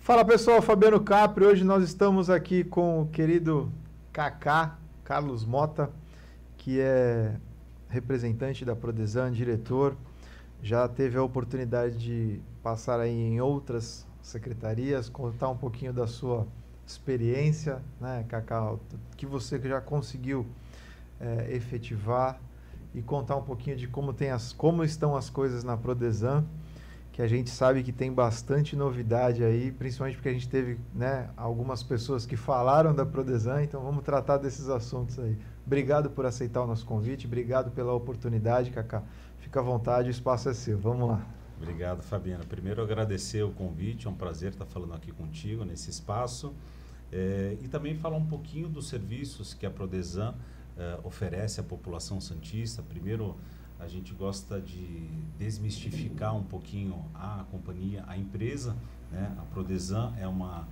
Fala pessoal, Fabiano Capri. Hoje nós estamos aqui com o querido Kaká, Carlos Mota, que é representante da Prodesan, diretor. Já teve a oportunidade de passar aí em outras secretarias, contar um pouquinho da sua experiência, né, Kaká, que você já conseguiu é, efetivar e contar um pouquinho de como, tem as, como estão as coisas na Prodesan que a gente sabe que tem bastante novidade aí, principalmente porque a gente teve né, algumas pessoas que falaram da Prodesan, então vamos tratar desses assuntos aí. Obrigado por aceitar o nosso convite, obrigado pela oportunidade, Cacá. Fica à vontade, o espaço é seu. Vamos lá. Obrigado, Fabiana. Primeiro, agradecer o convite, é um prazer estar falando aqui contigo nesse espaço. É, e também falar um pouquinho dos serviços que a Prodesan é, oferece à população santista. Primeiro, a gente gosta de desmistificar um pouquinho a companhia, a empresa. Né? A Prodesan é uma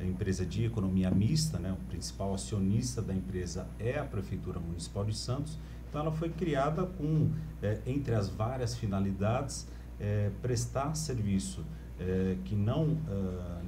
empresa de economia mista, né? o principal acionista da empresa é a Prefeitura Municipal de Santos. Então, ela foi criada com, é, entre as várias finalidades, é, prestar serviço é, que não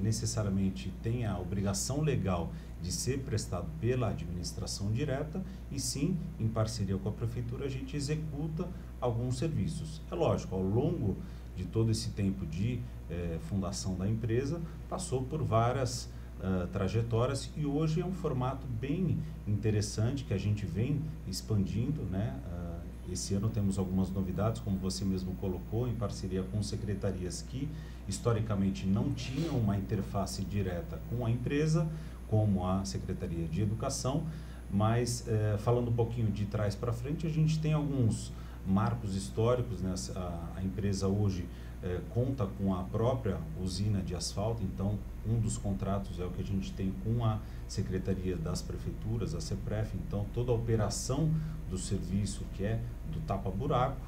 necessariamente tem a obrigação legal de ser prestado pela administração direta e sim, em parceria com a prefeitura, a gente executa alguns serviços. É lógico, ao longo de todo esse tempo de eh, fundação da empresa, passou por várias uh, trajetórias e hoje é um formato bem interessante que a gente vem expandindo, né? Uh, esse ano temos algumas novidades, como você mesmo colocou, em parceria com secretarias que historicamente não tinham uma interface direta com a empresa, como a Secretaria de Educação, mas eh, falando um pouquinho de trás para frente, a gente tem alguns marcos históricos. Né? A, a empresa hoje eh, conta com a própria usina de asfalto, então um dos contratos é o que a gente tem com a Secretaria das Prefeituras, a CEPREF, então toda a operação do serviço que é do tapa-buraco,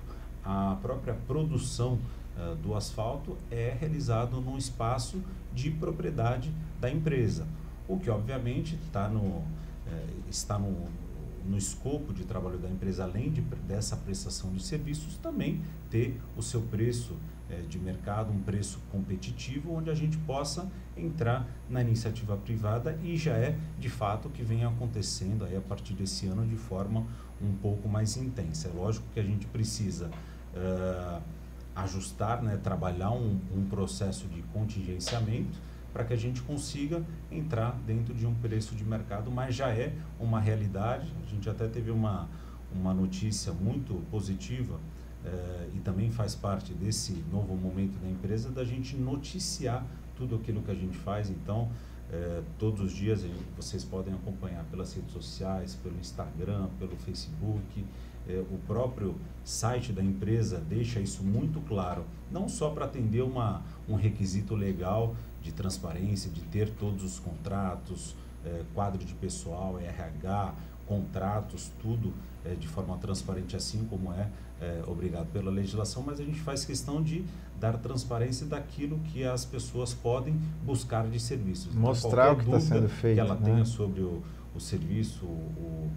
a própria produção uh, do asfalto é realizado num espaço de propriedade da empresa o que obviamente tá no, é, está no, no escopo de trabalho da empresa, além de, dessa prestação de serviços, também ter o seu preço é, de mercado, um preço competitivo, onde a gente possa entrar na iniciativa privada e já é de fato o que vem acontecendo aí a partir desse ano de forma um pouco mais intensa. É lógico que a gente precisa uh, ajustar, né, trabalhar um, um processo de contingenciamento para que a gente consiga entrar dentro de um preço de mercado, mas já é uma realidade. A gente até teve uma, uma notícia muito positiva eh, e também faz parte desse novo momento da empresa da gente noticiar tudo aquilo que a gente faz. Então, eh, todos os dias gente, vocês podem acompanhar pelas redes sociais, pelo Instagram, pelo Facebook. Eh, o próprio site da empresa deixa isso muito claro, não só para atender uma, um requisito legal de transparência, de ter todos os contratos, é, quadro de pessoal, RH, contratos, tudo é, de forma transparente, assim como é, é obrigado pela legislação, mas a gente faz questão de dar transparência daquilo que as pessoas podem buscar de serviços. Então, Mostrar o que está sendo feito. Que ela né? tenha sobre o, o serviço, o,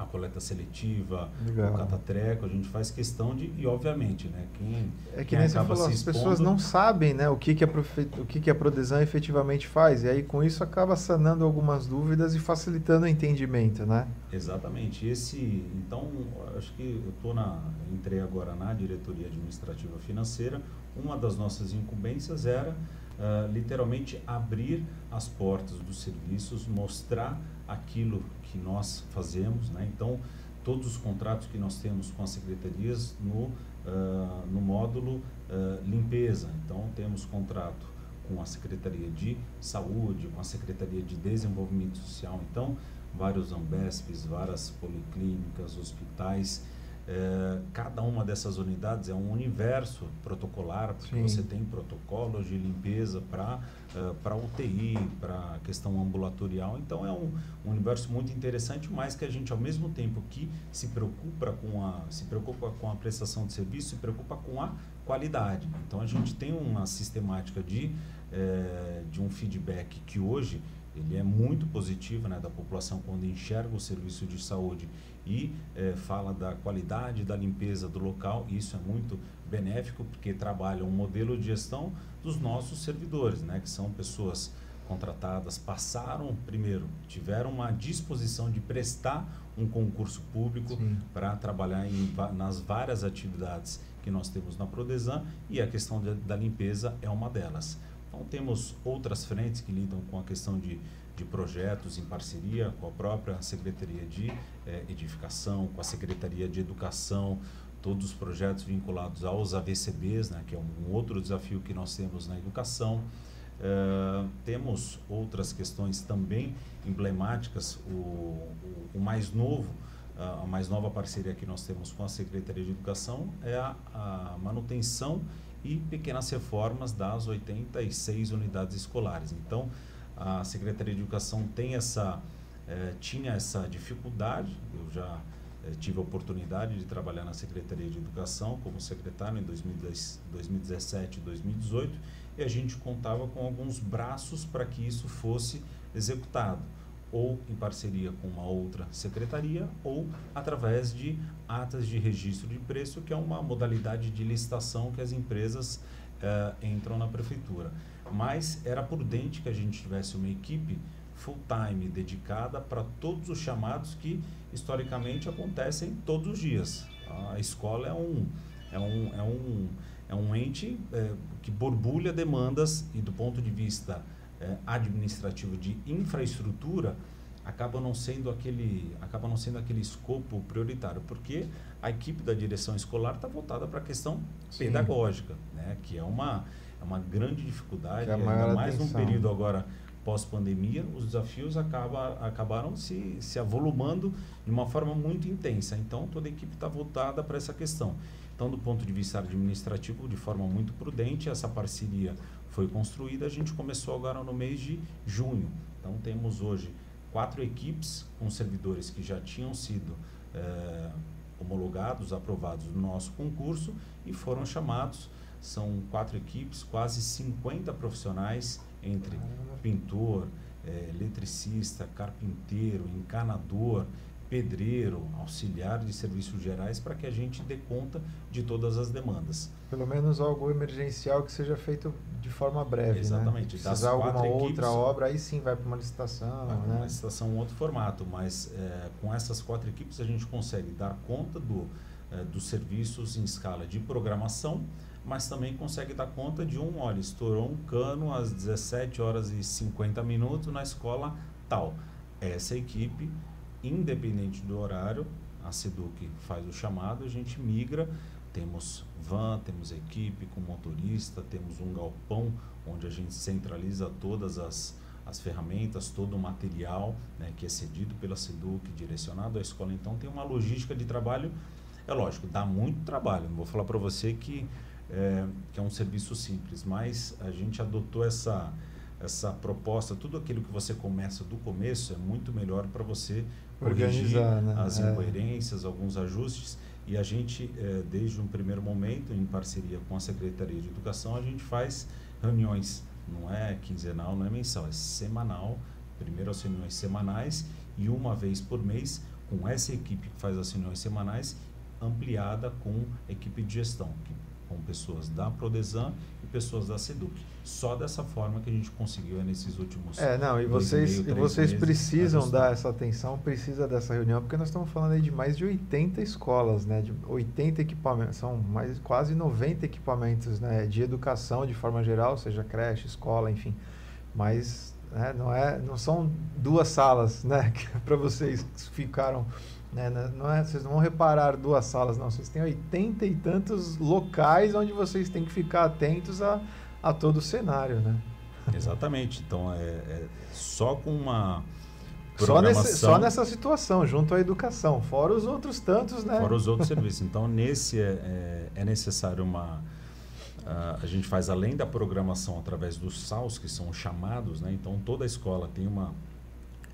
a coleta seletiva, Legal. o catatreco, a gente faz questão de, e obviamente, né, quem, é que quem nem acaba falou, as pessoas não sabem, né, o que que a Profe, o que que a Prodesan efetivamente faz, e aí com isso acaba sanando algumas dúvidas e facilitando o entendimento, né? Exatamente. Esse, então, acho que eu tô na entrei agora na diretoria administrativa financeira, uma das nossas incumbências era uh, literalmente abrir as portas dos serviços, mostrar aquilo que nós fazemos, né? Então, todos os contratos que nós temos com as secretarias no, uh, no módulo uh, limpeza. Então, temos contrato com a Secretaria de Saúde, com a Secretaria de Desenvolvimento Social. Então, vários Ambesps, várias policlínicas, hospitais, é, cada uma dessas unidades é um universo protocolar, porque Sim. você tem protocolos de limpeza para uh, para UTI, para questão ambulatorial. Então é um, um, universo muito interessante, mas que a gente ao mesmo tempo que se preocupa com a se preocupa com a prestação de serviço, se preocupa com a qualidade. Então a gente tem uma sistemática de é, de um feedback que hoje ele é muito positivo né, da população quando enxerga o serviço de saúde e eh, fala da qualidade da limpeza do local. Isso é muito benéfico porque trabalha um modelo de gestão dos nossos servidores, né, que são pessoas contratadas, passaram primeiro, tiveram uma disposição de prestar um concurso público para trabalhar em, nas várias atividades que nós temos na Prodesan e a questão de, da limpeza é uma delas. Então temos outras frentes que lidam com a questão de, de projetos em parceria com a própria Secretaria de eh, Edificação, com a Secretaria de Educação, todos os projetos vinculados aos AVCBs, né, que é um outro desafio que nós temos na educação. Uh, temos outras questões também emblemáticas. O, o, o mais novo, uh, a mais nova parceria que nós temos com a Secretaria de Educação é a, a manutenção e pequenas reformas das 86 unidades escolares. Então, a Secretaria de Educação tem essa, eh, tinha essa dificuldade, eu já eh, tive a oportunidade de trabalhar na Secretaria de Educação como secretário em 2010, 2017 e 2018 e a gente contava com alguns braços para que isso fosse executado ou em parceria com uma outra secretaria ou através de atas de registro de preço, que é uma modalidade de licitação que as empresas uh, entram na prefeitura. Mas era prudente que a gente tivesse uma equipe full-time dedicada para todos os chamados que historicamente acontecem todos os dias. A escola é um, é um, é um, é um ente é, que borbulha demandas e do ponto de vista é, administrativo de infraestrutura acaba não sendo aquele acaba não sendo aquele escopo prioritário porque a equipe da direção escolar está voltada para a questão Sim. pedagógica né que é uma é uma grande dificuldade é ainda mais num período agora pós-pandemia, os desafios acaba, acabaram se, se avolumando de uma forma muito intensa. Então, toda a equipe está voltada para essa questão. Então, do ponto de vista administrativo, de forma muito prudente, essa parceria foi construída. A gente começou agora no mês de junho. Então, temos hoje quatro equipes com servidores que já tinham sido eh, homologados, aprovados no nosso concurso e foram chamados. São quatro equipes, quase 50 profissionais entre pintor, é, eletricista, carpinteiro, encanador, pedreiro, auxiliar de serviços gerais, para que a gente dê conta de todas as demandas. Pelo menos algo emergencial que seja feito de forma breve. Né? Exatamente. Né? Precisar alguma equipes, outra obra, aí sim vai para uma licitação. Vai né? uma licitação, um outro formato, mas é, com essas quatro equipes a gente consegue dar conta do, é, dos serviços em escala de programação, mas também consegue dar conta de um, olha, estourou um cano às 17 horas e 50 minutos na escola tal. Essa equipe, independente do horário, a Seduc faz o chamado, a gente migra, temos van, temos equipe com motorista, temos um galpão onde a gente centraliza todas as, as ferramentas, todo o material né, que é cedido pela Seduc, direcionado à escola. Então tem uma logística de trabalho, é lógico, dá muito trabalho. Não vou falar para você que é, que é um serviço simples, mas a gente adotou essa, essa proposta, tudo aquilo que você começa do começo é muito melhor para você organizar né? as é. incoerências, alguns ajustes. E a gente, é, desde um primeiro momento, em parceria com a Secretaria de Educação, a gente faz reuniões, não é quinzenal, não é mensal, é semanal. Primeiro as reuniões semanais e uma vez por mês com essa equipe que faz as reuniões semanais ampliada com a equipe de gestão, que com pessoas da Prodesan pessoas da Seduc. Só dessa forma que a gente conseguiu nesses últimos É, não, e vocês, meio, e vocês precisam dar essa atenção, precisa dessa reunião, porque nós estamos falando aí de mais de 80 escolas, né, de 80 equipamentos, são mais quase 90 equipamentos, né, de educação de forma geral, seja creche, escola, enfim. Mas né, não é, não são duas salas, né, para vocês que ficaram né? Não é, vocês não vão reparar duas salas, não. Vocês têm oitenta e tantos locais onde vocês têm que ficar atentos a, a todo o cenário, né? Exatamente. Então, é, é só com uma só, nesse, só nessa situação, junto à educação, fora os outros tantos, né? Fora os outros serviços. Então, nesse é, é, é necessário uma... Uh, a gente faz além da programação através dos SAUS, que são chamados, né? Então, toda a escola tem uma,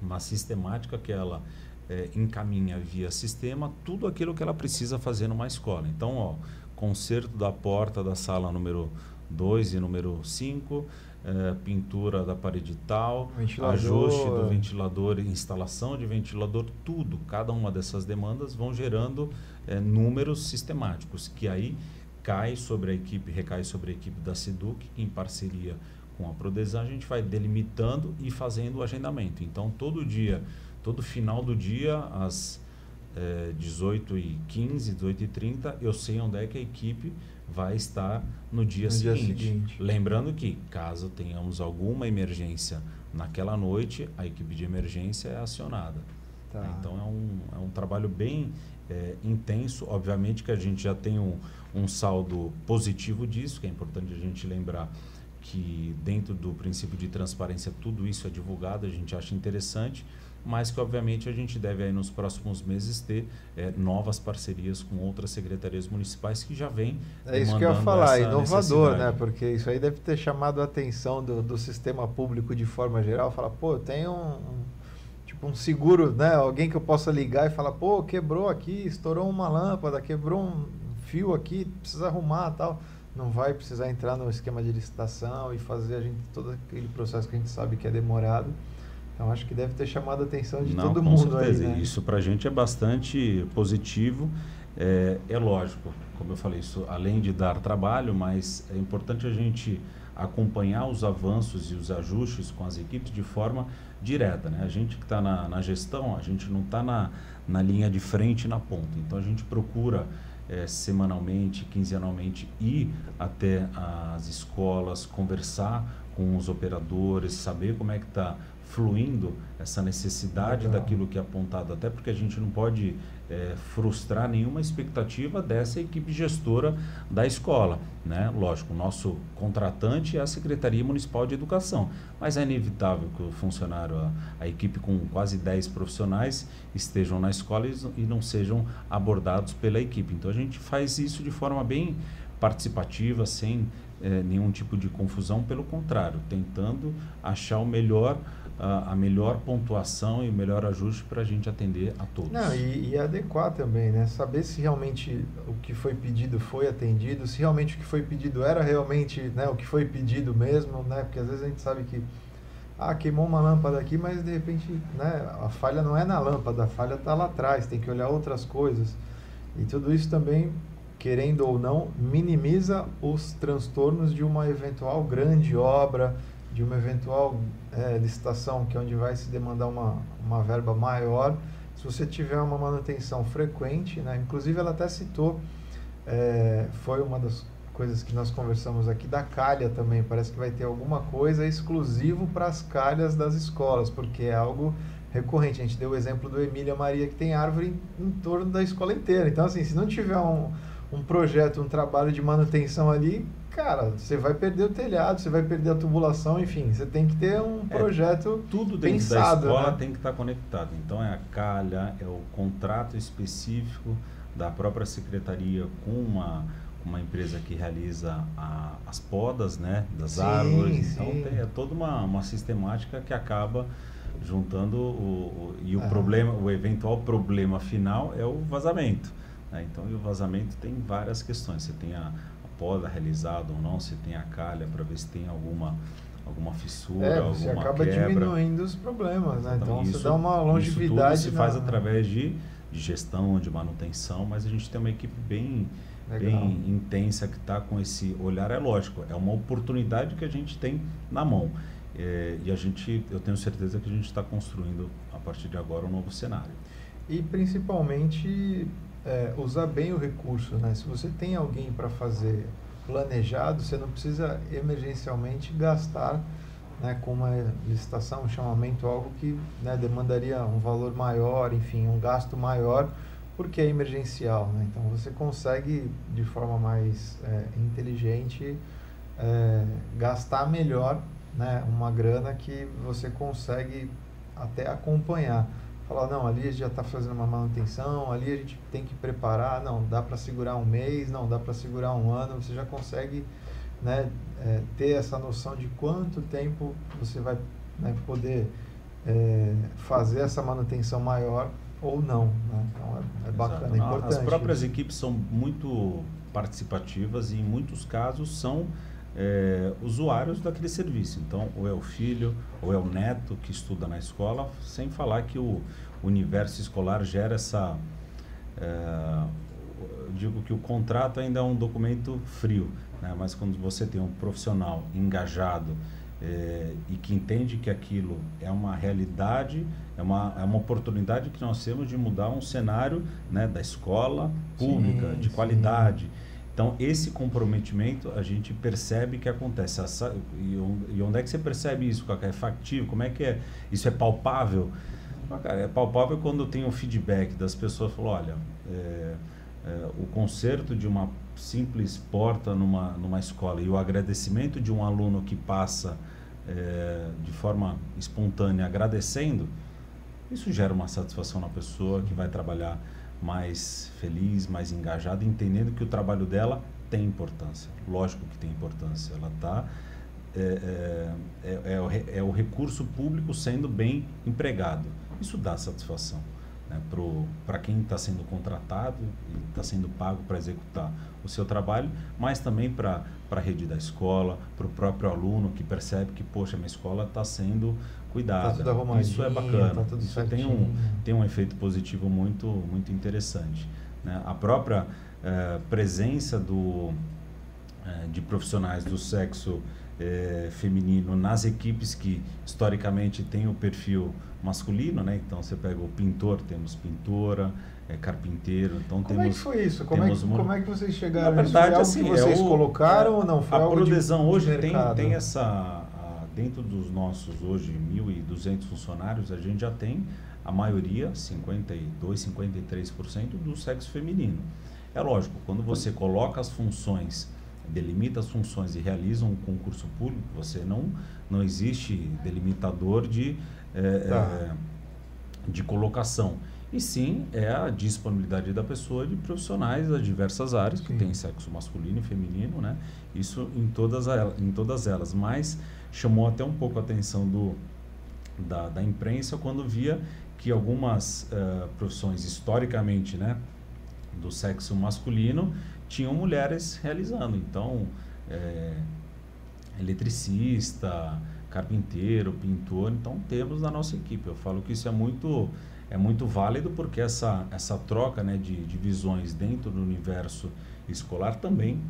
uma sistemática que ela é, encaminha via sistema tudo aquilo que ela precisa fazer numa escola. Então, ó, conserto da porta da sala número 2 e número 5, é, pintura da parede tal, Ventilador. ajuste do ventilador, instalação de ventilador, tudo, cada uma dessas demandas vão gerando é, números sistemáticos, que aí cai sobre a equipe, recai sobre a equipe da SEDUC, que em parceria com a Prodesan a gente vai delimitando e fazendo o agendamento. Então, todo dia, todo final do dia, às é, 18h15, 18h30, eu sei onde é que a equipe vai estar no dia, No seguinte. dia seguinte. Lembrando que, caso tenhamos alguma emergência naquela noite, a equipe de emergência é acionada. Tá. Então é um, é um trabalho bem é, intenso. Obviamente que a gente já tem um, um saldo positivo disso, que é importante a gente lembrar que dentro do princípio de transparência tudo isso é divulgado, a gente acha interessante, mas que obviamente a gente deve aí nos próximos meses ter é, novas parcerias com outras secretarias municipais que já vêm É isso que eu ia falar, inovador, né? Porque isso aí deve ter chamado a atenção do, do sistema público de forma geral. Fala, pô, eu tenho um, um- tipo um seguro, né? Alguém que eu possa ligar e falar, pô, quebrou aqui, estourou uma lâmpada, quebrou um fio aqui, precisa arrumar tal. Não vai precisar entrar no esquema de licitação e fazer a gente todo aquele processo que a gente sabe que é demorado. Então acho que deve ter chamado a atenção de Não, todo mundo certeza. aí, né? Isso para a gente é bastante positivo. É, é lógico, como eu falei, isso além de dar trabalho, mas é importante a gente acompanhar os avanços e os ajustes com as equipes de forma direta. Né? A gente que está na, na gestão, a gente não está na, na linha de frente na ponta. Então a gente procura eh, semanalmente, quinzenalmente ir até as escolas, conversar com os operadores, saber como é que está fluindo essa necessidade Legal. daquilo que é apontado, até porque a gente não pode eh, frustrar nenhuma expectativa dessa equipe gestora da escola. Né? Lógico, o nosso contratante é a Secretaria Municipal de Educação, mas é inevitável que o funcionário, a, a equipe com quase 10 profissionais estejam na escola e, e não sejam abordados pela equipe. Então a gente faz isso de forma bem participativa, sem eh, nenhum tipo de confusão, pelo contrário, tentando achar o melhor, a, a melhor pontuação e o melhor ajuste para a gente atender a todos. Não, e, e adequar também, né? Saber se realmente o que foi pedido foi atendido, se realmente o que foi pedido era realmente né, o que foi pedido mesmo, né? Porque às vezes a gente sabe que ah, queimou uma lâmpada aqui, mas de repente né, a falha não é na lâmpada, a falha está lá atrás, tem que olhar outras coisas. E tudo isso também, querendo ou não, minimiza os transtornos de uma eventual grande obra, de uma eventual eh, licitação, que é onde vai se demandar uma, uma verba maior. Se você tiver uma manutenção frequente, né? inclusive ela até citou, eh, foi uma das coisas que nós conversamos aqui, da calha também. Parece que vai ter alguma coisa exclusivo para as calhas das escolas, porque é algo recorrente. A gente deu o exemplo do Emília Maria, que tem árvore em, em torno da escola inteira. Então, assim, se não tiver um, um projeto, um trabalho de manutenção ali, cara, você vai perder o telhado, você vai perder a tubulação, enfim, você tem que ter um É, projeto Tudo dentro pensado, da escola né? tem que estar conectado. Então é a calha, é o contrato específico da própria secretaria com uma, uma empresa que realiza a- as podas né, das Sim, árvores. Então sim. tem, é toda uma, uma sistemática que acaba juntando o, o- e o Ah. problema, o eventual problema final é o vazamento. Né? Então e o vazamento tem várias questões. Você tem a, a poda realizada ou não, você tem a calha para ver se tem alguma alguma fissura, É, alguma você acaba quebra. diminuindo os problemas, né? Então Isso- você dá uma Isso tudo longevidade. se faz na- através de, de gestão, de manutenção, mas a gente tem uma equipe bem, Legal. bem intensa que está com esse olhar. É lógico, é uma oportunidade que a gente tem na mão. É, e a gente, eu tenho certeza que a gente está construindo a partir de agora um novo cenário. E principalmente é, usar bem o recurso, né? Se você tem alguém para fazer planejado, você não precisa emergencialmente gastar né, com uma licitação, um chamamento, algo que né, demandaria um valor maior, enfim, um gasto maior, porque é emergencial. Né? Então você consegue, de forma mais é, inteligente, é, gastar melhor né, uma grana que você consegue até acompanhar. Falar, não, ali a gente já está fazendo uma manutenção, ali a gente tem que preparar, não, dá para segurar um mês, não, dá para segurar um ano, você já consegue né, é, ter essa noção de quanto tempo você vai né, poder é, fazer essa manutenção maior ou não. Né? Então é, é bacana, é Exato. importante. As próprias equipes são muito participativas e em muitos casos são é, usuários daquele serviço. Então, ou é o filho, ou é o neto que estuda na escola, sem falar que o universo escolar gera essa. É, eu digo que o contrato ainda é um documento frio, né? mas quando você tem um profissional engajado é, e que entende que aquilo é uma realidade, é uma, é uma oportunidade que nós temos de mudar um cenário né, da escola pública, sim, de qualidade. Sim então, esse comprometimento a gente percebe que acontece. E onde é que você percebe isso? É factível? Como é que é? Isso é palpável? é palpável quando tem o feedback das pessoas. Falam, olha, é, é, o conserto de uma simples porta numa, numa escola e o agradecimento de um aluno que passa é, de forma espontânea agradecendo, isso gera uma satisfação na pessoa que vai trabalhar mais feliz, mais engajada, entendendo que o trabalho dela tem importância. Lógico que tem importância. Ela está é, é, é, é, o, é o recurso público sendo bem empregado. Isso dá satisfação né, para quem está sendo contratado e está sendo pago para executar o seu trabalho, mas também para a rede da escola, para o próprio aluno que percebe que, poxa, minha escola está sendo cuidada. Tá Isso é bacana. Tá Isso tem um, tem um efeito positivo muito, muito interessante. Né? A própria eh, presença do, eh, de profissionais do sexo eh, feminino nas equipes que historicamente têm o perfil masculino, né? Então você pega o pintor, temos pintora, é, carpinteiro, então como temos. Como é que foi isso? Como, é que, como é que vocês chegaram? Na verdade, assim, que vocês é o, colocaram ou não? Foi a Prodesão hoje tem, tem essa dentro dos nossos hoje 1.200 funcionários, a gente já tem a maioria, 52, 53% do sexo feminino. É lógico, quando você coloca as funções, delimita as funções e realiza um concurso público, você não, não existe delimitador de, é, tá. é, de colocação. E sim, é a disponibilidade da pessoa de profissionais das diversas áreas, sim. que tem sexo masculino e feminino, né? Isso em todas, em todas elas. Mas chamou até um pouco a atenção do, da, da imprensa quando via que algumas uh, profissões historicamente né, do sexo masculino tinham mulheres realizando. Então, é, eletricista, carpinteiro, pintor, então temos na nossa equipe. Eu falo que isso é muito é muito válido porque essa, essa troca né, de, de visões dentro do universo escolar também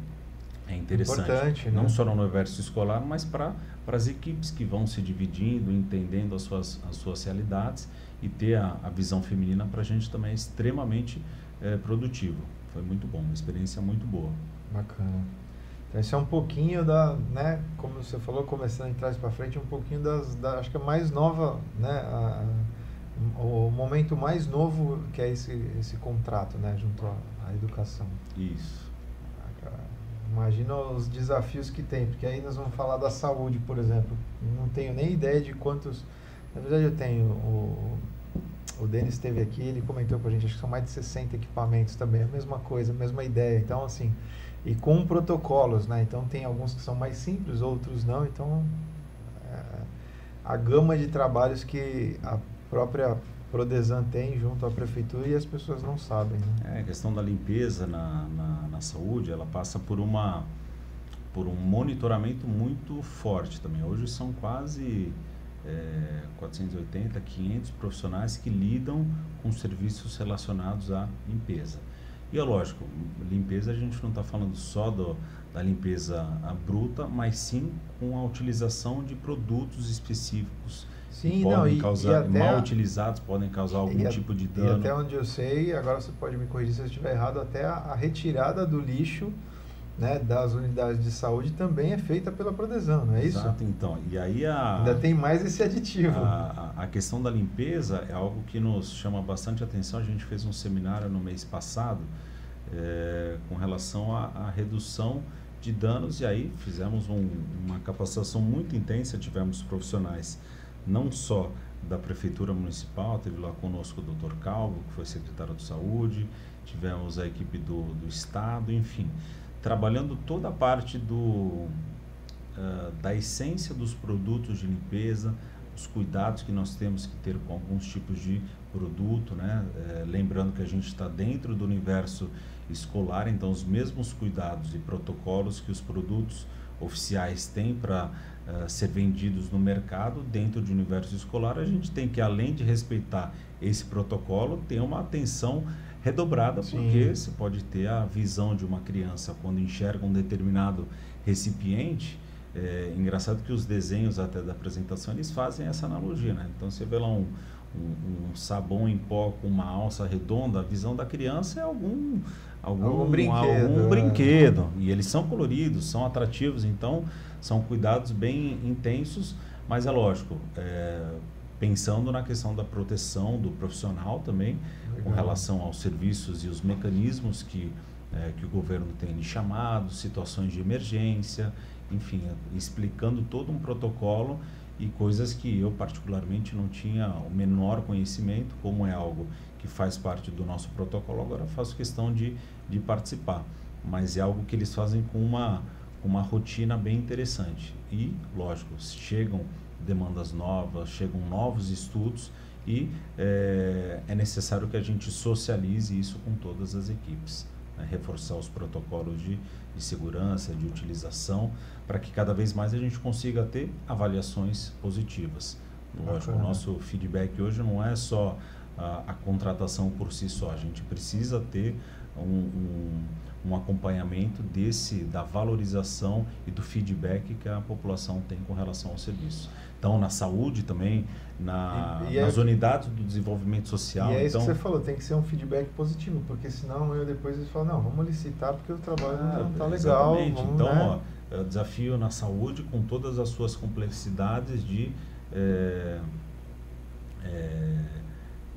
é interessante. Importante, né? Não só no universo escolar, mas para as equipes que vão se dividindo, entendendo as suas, as suas realidades e ter a, a visão feminina para a gente também é extremamente é, produtivo. Foi muito bom, uma experiência muito boa. Bacana. Então, esse é um pouquinho da, né, como você falou, começando de trás para frente, um pouquinho das, da, acho que a mais nova, né, a, o momento mais novo que é esse, esse contrato, né, junto à, à educação. Isso. Imagina os desafios que tem, porque aí nós vamos falar da saúde, por exemplo. Não tenho nem ideia de quantos. Na verdade, eu tenho. O, o Denis esteve aqui, ele comentou com a gente, acho que são mais de 60 equipamentos também, a mesma coisa, a mesma ideia. Então, assim, e com protocolos, né? Então, tem alguns que são mais simples, outros não. Então, é, a gama de trabalhos que a própria Prodesan tem junto à prefeitura e as pessoas não sabem. Né? É, a questão da limpeza na, na, na, saúde, ela passa por uma por um monitoramento muito forte também. Hoje são quase é, 480, 500 profissionais que lidam com serviços relacionados à limpeza. E é lógico, limpeza a gente não está falando só do, da limpeza bruta, mas sim com a utilização de produtos específicos Sim, podem não, e, causar, e mal utilizados podem causar algum e, tipo de dano. E até onde eu sei, agora você pode me corrigir se eu estiver errado, até a, a retirada do lixo né, das unidades de saúde também é feita pela Prodesão, não é isso? Exato, então. E aí a, Ainda tem mais esse aditivo. A, a, questão da limpeza é algo que nos chama bastante atenção. A gente fez um seminário no mês passado é, com relação à redução de danos e aí fizemos um, uma capacitação muito intensa, tivemos profissionais não só da Prefeitura Municipal, teve lá conosco o Dr. Calvo, que foi secretário de Saúde, tivemos a equipe do, do Estado, enfim, trabalhando toda a parte do, uh, da essência dos produtos de limpeza, os cuidados que nós temos que ter com alguns tipos de produto, né? É, lembrando que a gente está dentro do universo escolar, então os mesmos cuidados e protocolos que os produtos oficiais têm para uh, ser vendidos no mercado dentro do universo escolar, a gente tem que, além de respeitar esse protocolo, ter uma atenção redobrada, Sim. porque você pode ter a visão de uma criança quando enxerga um determinado recipiente. É engraçado que os desenhos até da apresentação eles fazem essa analogia, né? Então você vê lá um, um, um, sabão em pó com uma alça redonda, a visão da criança é algum algum, algum brinquedo, algum é. brinquedo. E eles são coloridos, são atrativos, então são cuidados bem intensos, mas é lógico, é, pensando na questão da proteção do profissional também, Legal. com relação aos serviços e os mecanismos que, é, que o governo tem de chamado, situações de emergência, enfim, explicando todo um protocolo e coisas que eu particularmente não tinha o menor conhecimento, como é algo que faz parte do nosso protocolo, agora faço questão de, de participar. Mas é algo que eles fazem com uma, uma rotina bem interessante. E, lógico, chegam demandas novas, chegam novos estudos e é, é necessário que a gente socialize isso com todas as equipes. Né? Reforçar os protocolos de, de segurança, de utilização, para que cada vez mais a gente consiga ter avaliações positivas. Lógico, o nosso feedback hoje não é só a, a, contratação por si só, a gente precisa ter um, um, um, acompanhamento desse, da valorização e do feedback que a população tem com relação ao serviço. Então, na saúde também, na, e, e nas é, unidades do desenvolvimento social. E é isso então, que você falou, tem que ser um feedback positivo, porque senão eu depois eles falam, não, vamos licitar porque o trabalho ah, não está legal. Vamos, então, né? ó, é desafio na saúde com todas as suas complexidades de é, é,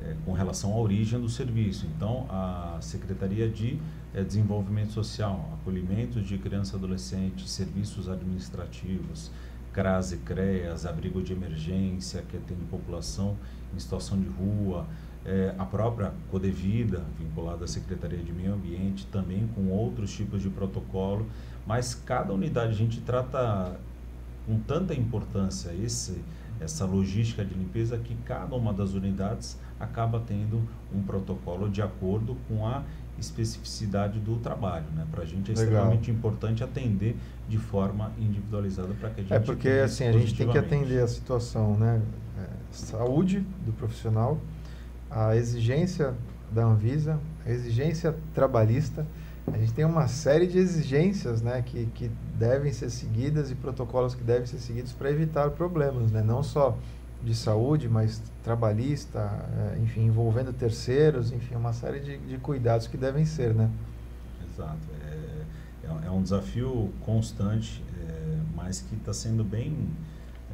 é, com relação à origem do serviço. Então, a Secretaria de é, Desenvolvimento Social, acolhimento de criança e adolescente, serviços administrativos, CRAS e CREAS, abrigo de emergência que atende população em situação de rua, é, a própria Codevida, vinculada à Secretaria de Meio Ambiente, também com outros tipos de protocolo mas cada unidade a gente trata com tanta importância esse, essa logística de limpeza que cada uma das unidades acaba tendo um protocolo de acordo com a especificidade do trabalho. Né? Para a gente é Legal. extremamente importante atender de forma individualizada para que a é gente. É porque assim, a gente tem que atender a situação, né? É, saúde do profissional, a exigência da Anvisa, a exigência trabalhista a gente tem uma série de exigências né, que, que devem ser seguidas e protocolos que devem ser seguidos para evitar problemas, né? não só de saúde, mas trabalhista, é, enfim, envolvendo terceiros, enfim, uma série de, de cuidados que devem ser, né? Exato. É, é, é um desafio constante, é, mas que está sendo bem,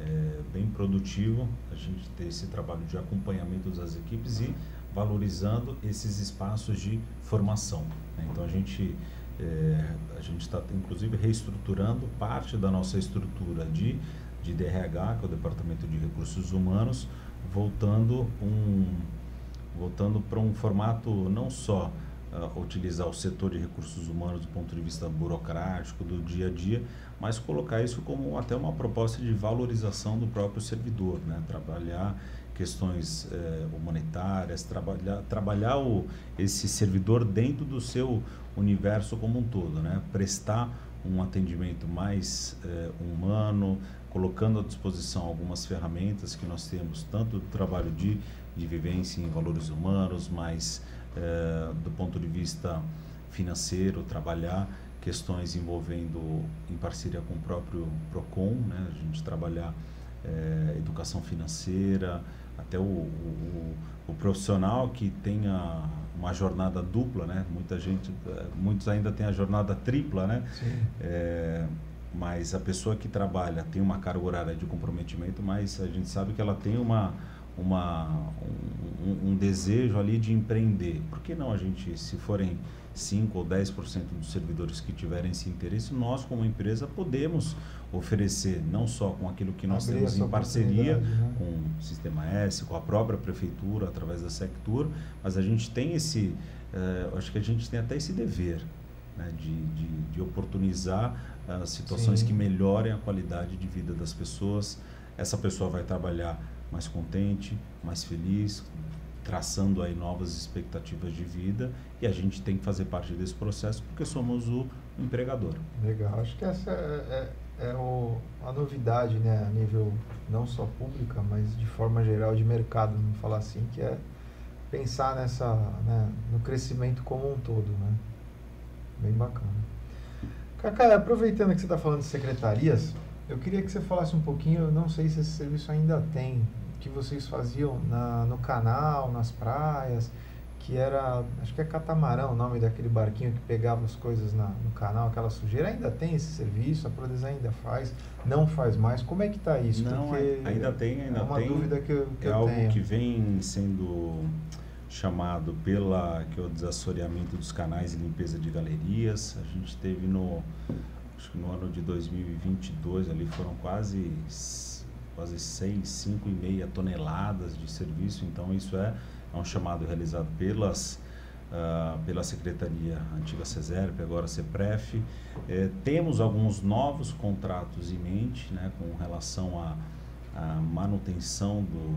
é, bem produtivo a gente ter esse trabalho de acompanhamento das equipes e valorizando esses espaços de formação. Né? Então a gente é, a gente está inclusive reestruturando parte da nossa estrutura de, de DRH, que é o Departamento de Recursos Humanos, voltando um voltando para um formato não só uh, utilizar o setor de recursos humanos do ponto de vista burocrático do dia a dia, mas colocar isso como até uma proposta de valorização do próprio servidor, né? Trabalhar questões eh, humanitárias, trabalhar, trabalhar o, esse servidor dentro do seu universo como um todo, né? prestar um atendimento mais eh, humano, colocando à disposição algumas ferramentas que nós temos, tanto do trabalho de, de vivência em valores humanos, mas eh, do ponto de vista financeiro, trabalhar questões envolvendo, em parceria com o próprio PROCON, né? a gente trabalhar educação financeira, até o, o, o profissional que tenha uma jornada dupla, né? Muita gente, eh, muitos ainda têm a jornada tripla, né? É, mas a pessoa que trabalha tem uma carga horária de comprometimento, mas a gente sabe que ela tem uma, uma um, um, desejo ali de empreender. Por que não a gente, se forem 5 ou 10% dos servidores que tiverem esse interesse, nós como empresa podemos oferecer não só com aquilo que nós Abrir temos em parceria né? com o Sistema S, com a própria prefeitura, através da Sectur, mas a gente tem esse, uh, acho que a gente tem até esse dever né, de, de, de, oportunizar uh, situações Sim. que melhorem a qualidade de vida das pessoas. Essa pessoa vai trabalhar mais contente, mais feliz, traçando aí novas expectativas de vida e a gente tem que fazer parte desse processo porque somos o empregador. Legal, acho que essa é, é é o, a novidade, né, a nível não só pública, mas de forma geral de mercado, vamos falar assim, que é pensar nessa, né, no crescimento como um todo, né? Bem bacana. Cacá, aproveitando que você está falando de secretarias, eu queria que você falasse um pouquinho, eu não sei se esse serviço ainda tem, que vocês faziam na, no canal, nas praias, que era, acho que é catamarão o nome daquele barquinho que pegava as coisas na, no canal, aquela sujeira. Ainda tem esse serviço, a Prodes ainda faz, não faz mais. Como é que está isso? Não, Porque ainda tem, ainda é uma tem. dúvida que eu, que é algo tenho. que vem sendo chamado pela que é o desassoreamento dos canais e limpeza de galerias. A gente teve no acho que no ano de 2022 ali foram quase quase 6, 5 e meia toneladas de serviço. Então isso é, é um chamado realizado pelas uh, pela Secretaria Antiga CESERP, agora CEPREF. Eh, temos alguns novos contratos em mente né, com relação à, à manutenção do,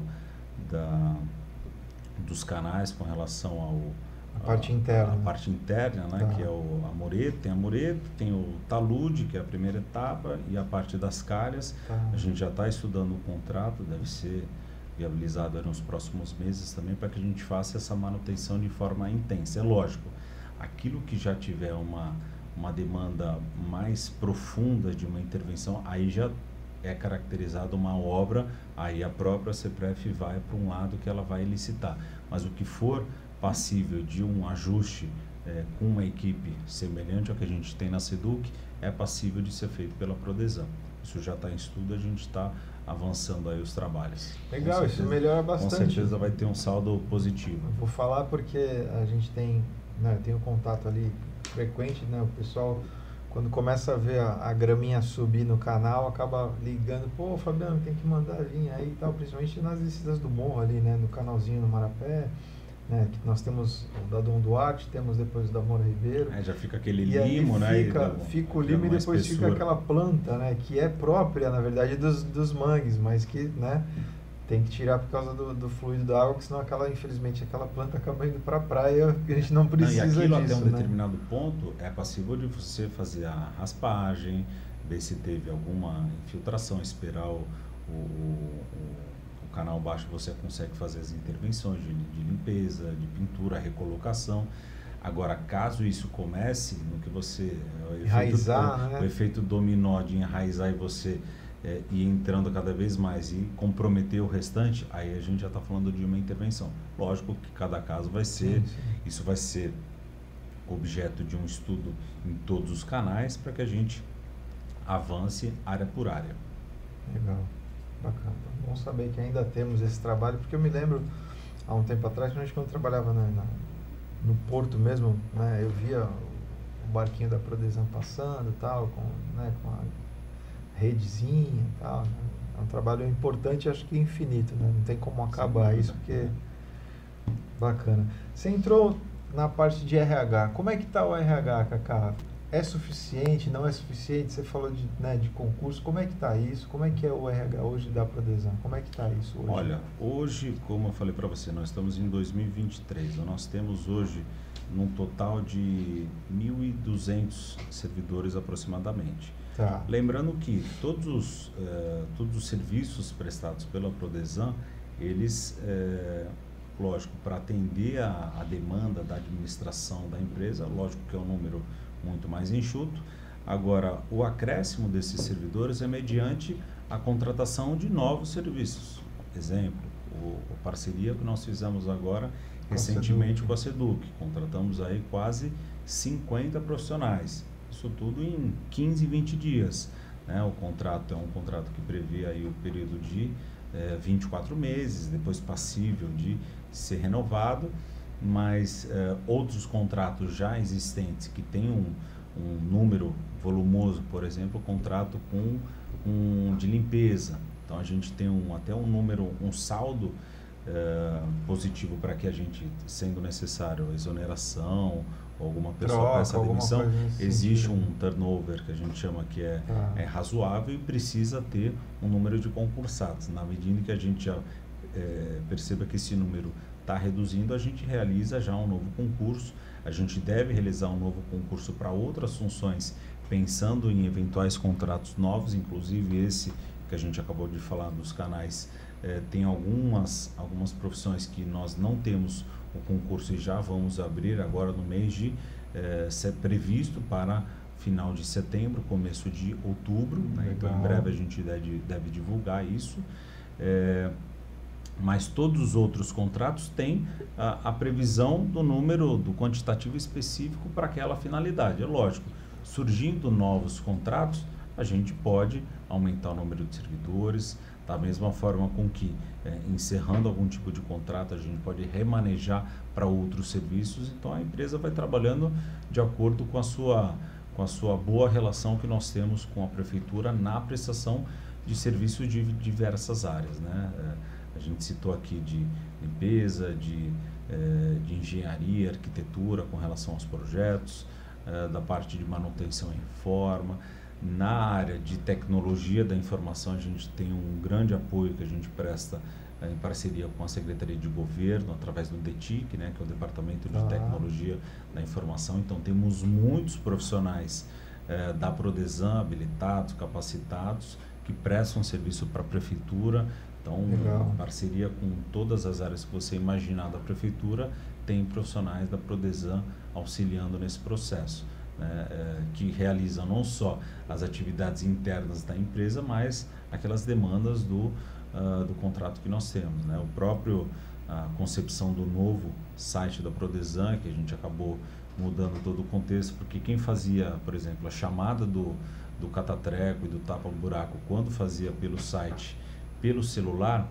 da, dos canais com relação ao a parte interna. A, parte interna, né? Tá. Que é o a Moreto, tem a Moreto, tem o talude, que é a primeira etapa, e a parte das calhas. Tá. A gente já está estudando o contrato, deve ser viabilizado nos próximos meses também, para que a gente faça essa manutenção de forma intensa. É lógico, aquilo que já tiver uma, uma demanda mais profunda de uma intervenção, aí já é caracterizada uma obra, aí a própria CPREF vai para um lado que ela vai licitar. Mas o que for passível de um ajuste é, com uma equipe semelhante ao que a gente tem na SEDUC, é passível de ser feito pela Prodesan. Isso já está em estudo, a gente está avançando aí os trabalhos. Legal, certeza, isso melhora bastante. Com certeza vai ter um saldo positivo. Eu vou falar porque a gente tem, né, tem um contato ali frequente, né, o pessoal quando começa a ver a, a, graminha subir no canal, acaba ligando, pô, Fabiano, tem que mandar vir aí e tal, principalmente nas descidas do morro ali, né, no canalzinho no Marapé, né, que nós temos o da Dom Duarte, temos depois o da Moura Ribeiro. É, já fica aquele limo, né? Fica, fica o limo e depois espessura. fica aquela planta, né, que é própria, na verdade, dos, dos mangues, mas que, né, tem que tirar por causa do, do fluido da água, que senão aquela, infelizmente, aquela planta acaba indo para a praia e a gente não precisa não, e aquilo disso, até um né? determinado ponto é passível de você fazer a raspagem, ver se teve alguma infiltração, esperar o, o, o, o canal baixo, você consegue fazer as intervenções de, de limpeza, de pintura, recolocação. Agora, caso isso comece, no que você... O enraizar, efeito, né? O efeito dominó de enraizar e você é, e entrando cada vez mais e comprometer o restante, aí a gente já está falando de uma intervenção. Lógico que cada caso vai ser, sim, sim. isso vai ser objeto de um estudo em todos os canais para que a gente avance área por área. Legal, bacana. Bom saber que ainda temos esse trabalho, porque eu me lembro há um tempo atrás, quando eu trabalhava na, na, no porto mesmo, né, eu via o barquinho da Prodesão passando tal, com, né, com a redezinha e tal. Né? É um trabalho importante, acho que infinito, né? Não tem como acabar Sim, isso, porque bacana. Você entrou na parte de RH. Como é que está o RH, Cacá? É suficiente? Não é suficiente? Você falou de, né, de concurso. Como é que está isso? Como é que é o RH hoje da Prodesan? Como é que está isso hoje? Olha, hoje, como eu falei para você, nós estamos em 2023. Nós temos hoje num total de 1.200 servidores aproximadamente. Tá. Lembrando que todos os, eh, todos os serviços prestados pela Prodesan, eles, eh, lógico, para atender a, a, demanda da administração da empresa, lógico que é um número muito mais enxuto. Agora, o acréscimo desses servidores é mediante a contratação de novos serviços. Exemplo, o, a parceria que nós fizemos agora recentemente com a Seduc. Contratamos aí quase 50 profissionais isso tudo em 15, 20 dias. Né? O contrato é um contrato que prevê aí o período de é, 24 meses, depois passível de ser renovado, mas é, outros contratos já existentes que têm um, um número volumoso, por exemplo, contrato com um de limpeza. Então a gente tem um, até um número, um saldo é, positivo para que a gente, sendo necessário, exoneração alguma pessoa Troca, peça demissão, existe um turnover que a gente chama que é, ah. é razoável e precisa ter um número de concursados. Na medida que a gente já é, perceba que esse número está reduzindo, a gente realiza já um novo concurso. A gente deve realizar um novo concurso para outras funções, pensando em eventuais contratos novos, inclusive esse que a gente acabou de falar dos canais. Eh, tem algumas, algumas profissões que nós não temos o concurso e já vamos abrir agora no mês de eh, ser previsto para final de setembro, começo de outubro. Né? Então, em breve a gente deve, deve divulgar isso. É, mas todos os outros contratos têm a, a, previsão do número, do quantitativo específico para aquela finalidade. É lógico, surgindo novos contratos, a gente pode aumentar o número de servidores, da mesma forma com que, é, encerrando algum tipo de contrato, a gente pode remanejar para outros serviços. Então, a empresa vai trabalhando de acordo com a sua com a sua boa relação que nós temos com a prefeitura na prestação de serviços de diversas áreas. Né? É, a gente citou aqui de limpeza, de, é, de engenharia, arquitetura com relação aos projetos, é, da parte de manutenção e reforma. Na área de tecnologia da informação, a gente tem um grande apoio que a gente presta em parceria com a Secretaria de Governo, através do DETIC, né, que é o Departamento de ah. Tecnologia da Informação. Então, temos muitos profissionais eh, da Prodesan habilitados, capacitados, que prestam serviço para a Prefeitura. Então, Legal. em parceria com todas as áreas que você imaginar da Prefeitura, tem profissionais da Prodesan auxiliando nesse processo. Né, eh, que realizam não só as atividades internas da empresa, mas aquelas demandas do uh, do contrato que nós temos. Né? O próprio a concepção do novo site da Prodesan, que a gente acabou mudando todo o contexto, porque quem fazia, por exemplo, a chamada do, do catatreco e do tapa-buraco, quando fazia pelo site, pelo celular,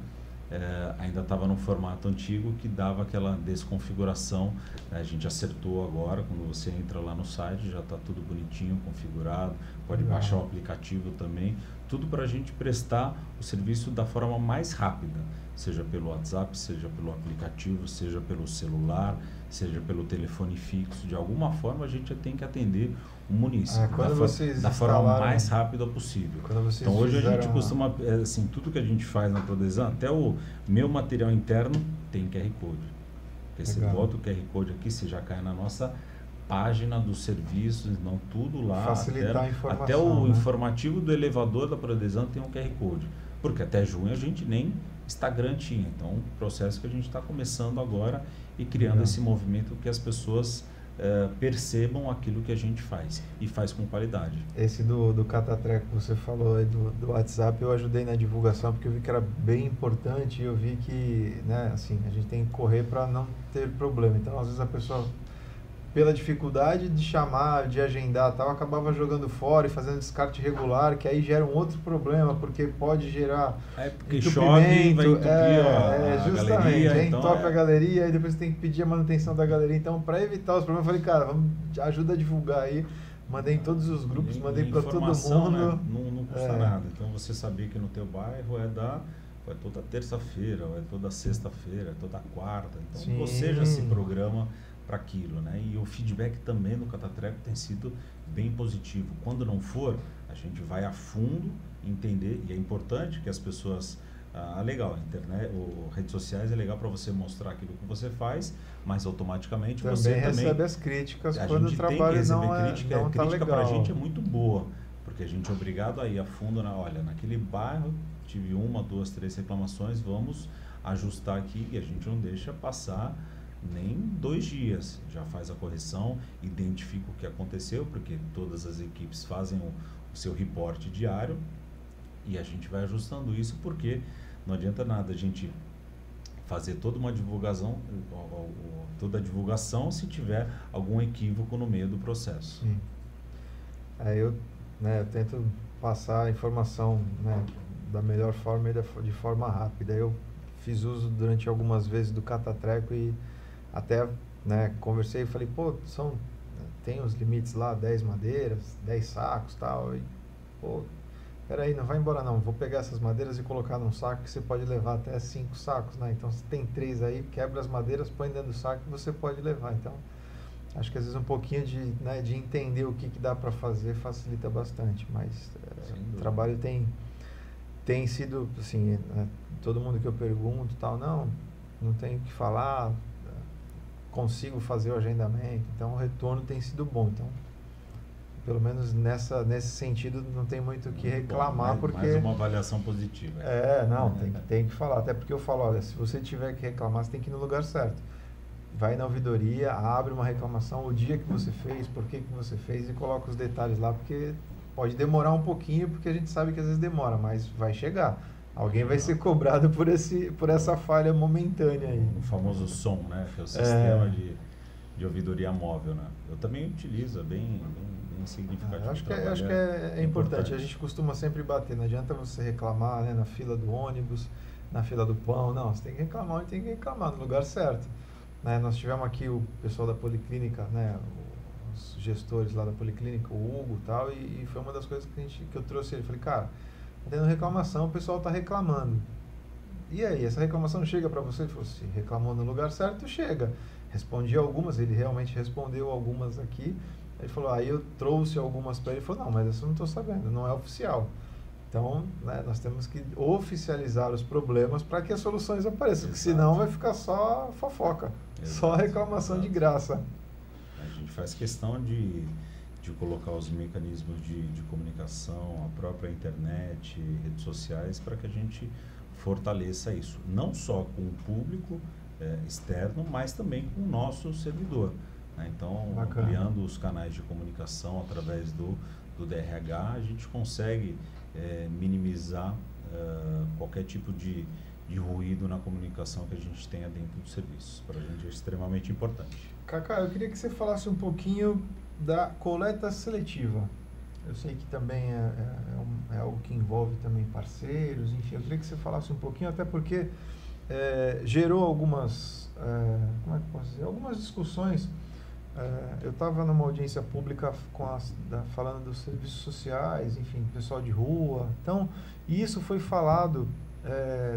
eh, ainda estava no formato antigo que dava aquela desconfiguração. Né? A gente acertou agora, quando você entra lá no site, já está tudo bonitinho, configurado, pode Legal. baixar o aplicativo também tudo para a gente prestar o serviço da forma mais rápida, seja pelo WhatsApp, seja pelo aplicativo, seja pelo celular, seja pelo telefone fixo. De alguma forma a gente tem que atender o município ah, da, for da forma mais rápida possível. Então hoje a gente costuma, é, assim, tudo que a gente faz na Prodesan, até o meu material interno tem QR Code. Porque você bota o QR Code aqui, você já cai na nossa página dos serviços, não tudo lá. Facilitar até, a informação. Até o né? informativo do elevador da Prodesan tem um QR Code. Porque até junho a gente nem Instagram tinha. Então, um processo que a gente está começando agora e criando Legal. esse movimento que as pessoas uh, percebam aquilo que a gente faz e faz com qualidade. Esse do, do Catatreco que você falou do, do WhatsApp, eu ajudei na divulgação porque eu vi que era bem importante e eu vi que, né, assim, a gente tem que correr para não ter problema. Então, às vezes a pessoa pela dificuldade de chamar, de agendar tal, acabava jogando fora e fazendo descarte regular, que aí gera um outro problema, porque pode gerar é porque chove, vai entupir é, a, é, justamente, galeria, aí então entope é. a galeria, aí depois tem que pedir a manutenção da galeria. Então, para evitar os problemas, eu falei, cara, vamos, ajuda a divulgar aí. Mandei em todos os grupos, e, mandei para todo mundo. Né? Não, não custa é. nada. Então, você sabia que no teu bairro é da é toda terça-feira, é toda sexta-feira, é toda quarta. Então, Sim. você já se programa para aquilo, né? E o feedback também no Catatreco tem sido bem positivo. Quando não for, a gente vai a fundo entender e é importante que as pessoas ah, legal, a internet, redes sociais é legal para você mostrar aquilo que você faz, mas automaticamente também você recebe também as críticas quando o trabalho não é crítica, não a tá crítica para a gente é muito boa, porque a gente é obrigado a ir a fundo na, olha, naquele bairro tive uma, duas, três reclamações, vamos ajustar aqui e a gente não deixa passar nem dois dias. Já faz a correção, identifica o que aconteceu, porque todas as equipes fazem o, o seu reporte diário e a gente vai ajustando isso, porque não adianta nada a gente fazer toda uma divulgação, toda a divulgação se tiver algum equívoco no meio do processo. Sim. É, eu, né, eu tento passar a informação né, da melhor forma e de forma rápida. Eu fiz uso durante algumas vezes do catatreco e até né, conversei e falei, pô, são, tem os limites lá, 10 madeiras, 10 sacos tal. E, pô, peraí, não vai embora não, vou pegar essas madeiras e colocar num saco que você pode levar até 5 sacos, né? Então, se tem três aí, quebra as madeiras, põe dentro do saco e você pode levar. Então, acho que às vezes um pouquinho de, né, de entender o que, que dá para fazer facilita bastante, mas é, o trabalho tem, tem sido, assim, né, todo mundo que eu pergunto tal, não, não tenho o que falar, consigo fazer o agendamento, então o retorno tem sido bom. Então, pelo menos nessa, nesse sentido, não tem muito o que reclamar, bom, porque... Mais uma avaliação positiva. É, não, tem, tem que falar. Até porque eu falo, olha, se você tiver que reclamar, você tem que ir no lugar certo. Vai na ouvidoria, abre uma reclamação, o dia que você fez, por que, que você fez e coloca os detalhes lá, porque pode demorar um pouquinho, porque a gente sabe que às vezes demora, mas vai chegar. Alguém vai ser cobrado por, esse, por essa falha momentânea aí. O famoso som, né? Que é o sistema é. De, de ouvidoria móvel, né? Eu também utilizo, é bem, bem, bem significativo. Ah, acho que, é, acho que é, é importante. A gente costuma sempre bater. Não adianta você reclamar né, na fila do ônibus, na fila do pão. Não, você tem que reclamar e tem que reclamar no lugar certo. Né? Nós tivemos aqui o pessoal da Policlínica, né? os gestores lá da Policlínica, o Hugo e tal, e, e foi uma das coisas que, a gente, que eu trouxe ele. Falei, cara tendo reclamação, o pessoal está reclamando. E aí, essa reclamação chega para você? Se reclamou no lugar certo, chega. Respondi algumas, ele realmente respondeu algumas aqui. Ele falou, aí eu trouxe algumas para ele. Ele falou, não, mas isso eu não estou sabendo, não é oficial. Então, né, nós temos que oficializar os problemas para que as soluções apareçam, porque senão vai ficar só fofoca, Exato. só reclamação Exato. de graça. A gente faz questão de de colocar os mecanismos de, de comunicação, a própria internet, redes sociais, para que a gente fortaleça isso. Não só com o público é, externo, mas também com o nosso servidor. Né? Então, Bacana. ampliando os canais de comunicação através do, do DRH, a gente consegue é, minimizar é, qualquer tipo de, de ruído na comunicação que a gente tenha dentro do serviço. Para a gente é extremamente importante. Cacá, eu queria que você falasse um pouquinho da coleta seletiva. Eu sei que também é, é, é, é, algo que envolve também parceiros, enfim, eu queria que você falasse um pouquinho, até porque é, gerou algumas, é, como é que posso dizer, algumas discussões. É, eu estava numa audiência pública com as, da, falando dos serviços sociais, enfim, pessoal de rua. Então, isso foi falado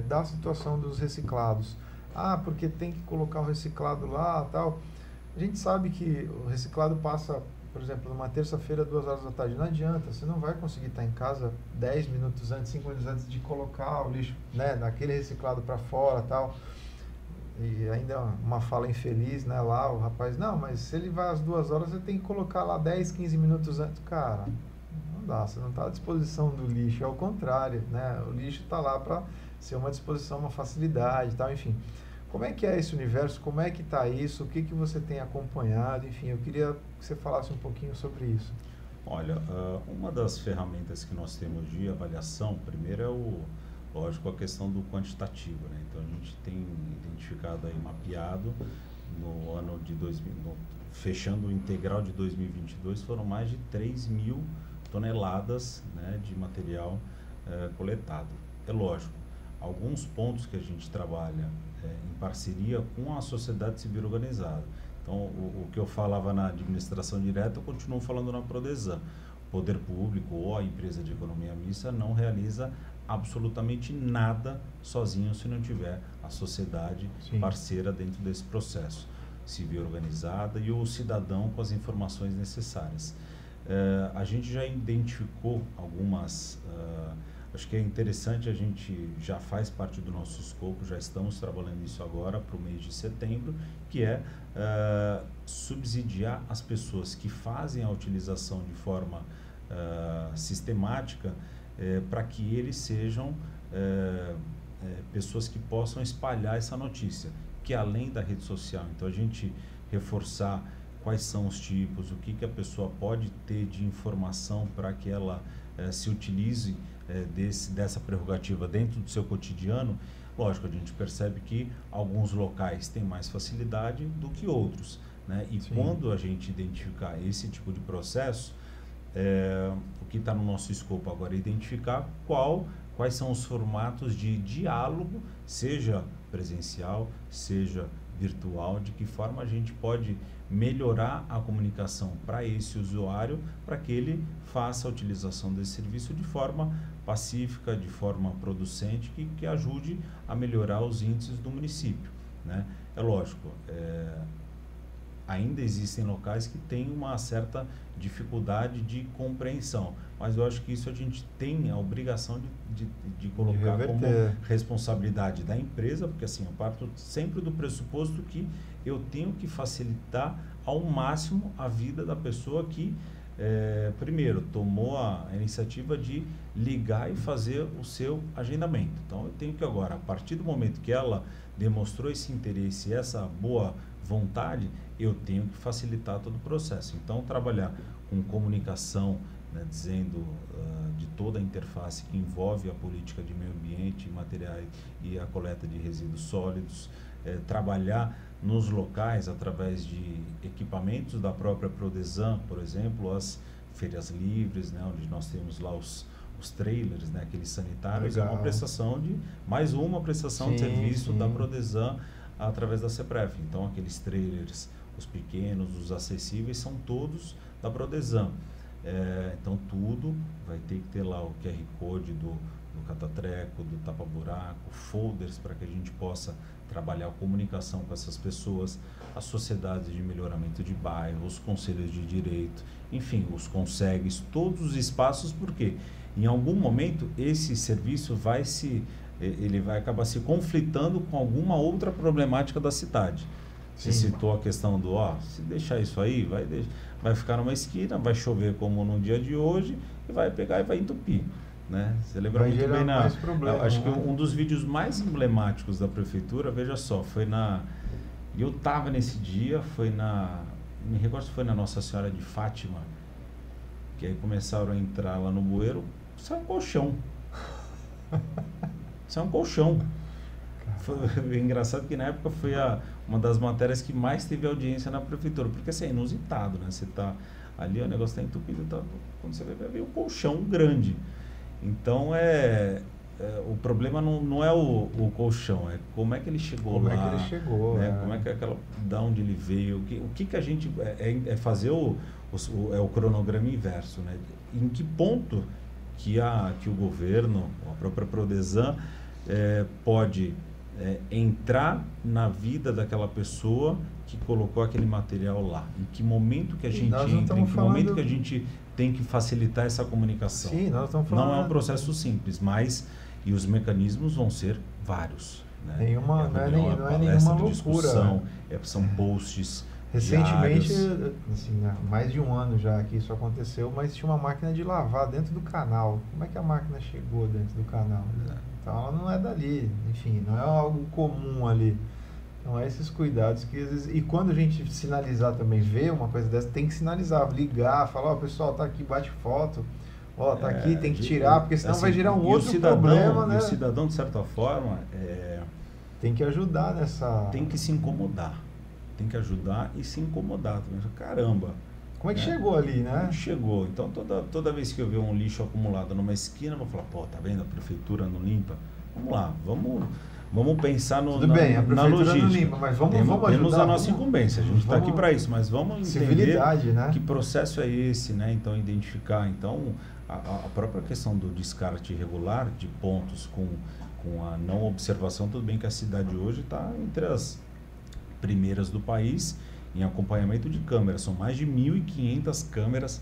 da situação dos reciclados. Ah, porque tem que colocar o reciclado lá, tal. A gente sabe que o reciclado passa, por exemplo, numa terça-feira, duas horas da tarde. Não adianta, você não vai conseguir estar em casa 10 minutos antes, 5 minutos antes de colocar o lixo, né, daquele reciclado para fora tal. E ainda uma fala infeliz, né, lá, o rapaz, não, mas se ele vai às duas horas, você tem que colocar lá 10, 15 minutos antes. Cara, não dá, você não está à disposição do lixo, é o contrário, né? O lixo está lá para ser uma disposição, uma facilidade tal, enfim. Como é que é esse universo? Como é que está isso? O que, que você tem acompanhado? Enfim, eu queria que você falasse um pouquinho sobre isso. Olha, uh, uma das ferramentas que nós temos de avaliação, primeiro é o, lógico, a questão do quantitativo. Né? Então, a gente tem identificado aí, mapeado, no ano de 2000, no, fechando o integral de 2022, foram mais de 3 mil toneladas né, de material uh, coletado. É lógico, alguns pontos que a gente trabalha é, em parceria com a sociedade civil organizada. Então, o, o, que eu falava na administração direta, eu continuo falando na Prodesan. O poder público ou a empresa de economia mista não realiza absolutamente nada sozinho se não tiver a sociedade Sim. parceira dentro desse processo civil organizada e o cidadão com as informações necessárias. Uh, a gente já identificou algumas uh, Acho que é interessante, a gente já faz parte do nosso escopo, já estamos trabalhando nisso agora para o mês de setembro, que é uh, subsidiar as pessoas que fazem a utilização de forma uh, sistemática uh, para que eles sejam pessoas que possam espalhar essa notícia, que é além da rede social. Então a gente reforçar quais são os tipos, o que, que a pessoa pode ter de informação para que ela se utilize é, desse, dessa prerrogativa dentro do seu cotidiano, lógico, a gente percebe que alguns locais têm mais facilidade do que outros. Né? E Sim. quando a gente identificar esse tipo de processo, é, o que está no nosso escopo agora é identificar qual, quais são os formatos de diálogo, seja presencial, seja virtual, de que forma a gente pode melhorar a comunicação para esse usuário, para que ele faça a utilização desse serviço de forma pacífica, de forma producente, que, que ajude a melhorar os índices do município. Né? É lógico, é, ainda existem locais que têm uma certa dificuldade de compreensão. Mas eu acho que isso a gente tem a obrigação de, de, de colocar de como responsabilidade da empresa, porque assim, eu parto sempre do pressuposto que eu tenho que facilitar ao máximo a vida da pessoa que, é, primeiro, tomou a iniciativa de ligar e fazer o seu agendamento. Então, eu tenho que agora, a partir do momento que ela demonstrou esse interesse essa boa vontade, eu tenho que facilitar todo o processo. Então, trabalhar com comunicação, né, dizendo uh, de toda a interface que envolve a política de meio ambiente, materiais e a coleta de resíduos sólidos, eh, trabalhar nos locais através de equipamentos da própria Prodesan, por exemplo, as feiras livres, né, onde nós temos lá os, os trailers, né, aqueles sanitários, Legal. é uma prestação de mais uma prestação sim, de serviço sim. da Prodesan através da CEPREF. Então, aqueles trailers, os pequenos, os acessíveis, são todos da Prodesan. É, então, tudo vai ter que ter lá o QR Code do, do catatreco, do tapa-buraco, folders para que a gente possa trabalhar a comunicação com essas pessoas, a sociedade de melhoramento de bairro, os conselhos de direito, enfim, os consegues, todos os espaços, porque em algum momento esse serviço vai se ele vai acabar se conflitando com alguma outra problemática da cidade. Você citou a questão do, ó, se deixar isso aí, vai, vai ficar numa esquina, vai chover como no dia de hoje, e vai pegar e vai entupir. Né? Você lembra Vai muito bem na. Problema, acho né? que um dos vídeos mais emblemáticos da prefeitura, veja só, foi na. Eu estava nesse dia, foi na. Me recordo se foi na Nossa Senhora de Fátima, que aí começaram a entrar lá no bueiro, isso é um colchão. Isso é um colchão. Foi, engraçado que na época foi a, uma das matérias que mais teve audiência na prefeitura, porque assim, é inusitado, né? Você tá ali, o negócio está entupido, tá, quando você vai ver um colchão grande. Então é, é, o problema não, não é o, o, colchão, é como é que ele chegou como lá. Como é que ele chegou, né? Como é que aquela, da onde ele veio, o que, o que, que a gente é, é, é fazer o, o, é o cronograma inverso, né? Em que ponto que a que o governo, a própria Prodesan é, pode é, entrar na vida daquela pessoa que colocou aquele material lá? Em que momento que a gente entra? Em que momento que a gente tem que facilitar essa comunicação. Sim, nós estamos falando. Não é um processo simples, mas e os mecanismos vão ser vários. Né? Nenhuma, é não, é, nem, não é nenhuma loucura. É, são posts. Recentemente, diários. assim, há mais de um ano já que isso aconteceu, mas tinha uma máquina de lavar dentro do canal. Como é que a máquina chegou dentro do canal? É. Então ela não é dali, enfim, não é algo comum ali. Então, é esses cuidados que às vezes. E quando a gente sinalizar também, ver uma coisa dessa, tem que sinalizar, ligar, falar: Ó, oh, pessoal, tá aqui, bate foto. Ó, tá é, aqui, tem que tirar, porque senão assim, vai gerar um outro cidadão, problema, né? o cidadão, de certa forma, é, tem que ajudar nessa. Tem que se incomodar. Tem que ajudar e se incomodar. Caramba. Como é que né? chegou ali, né? Chegou. Então, toda, toda vez que eu ver um lixo acumulado numa esquina, eu vou falar: pô, tá vendo? A prefeitura não limpa. Vamos lá, vamos Vamos pensar no, Tudo na, bem, a na logística. Limpa, mas vamos, temos, vamos ajudar, temos a nossa vamos, incumbência, a gente está aqui para isso, mas vamos entender né? que processo é esse, né? Então, identificar. Então, a, a, própria questão do descarte irregular de pontos com, com a não observação, tudo bem que a cidade hoje está entre as primeiras do país em acompanhamento de câmeras. São mais de 1.500 câmeras.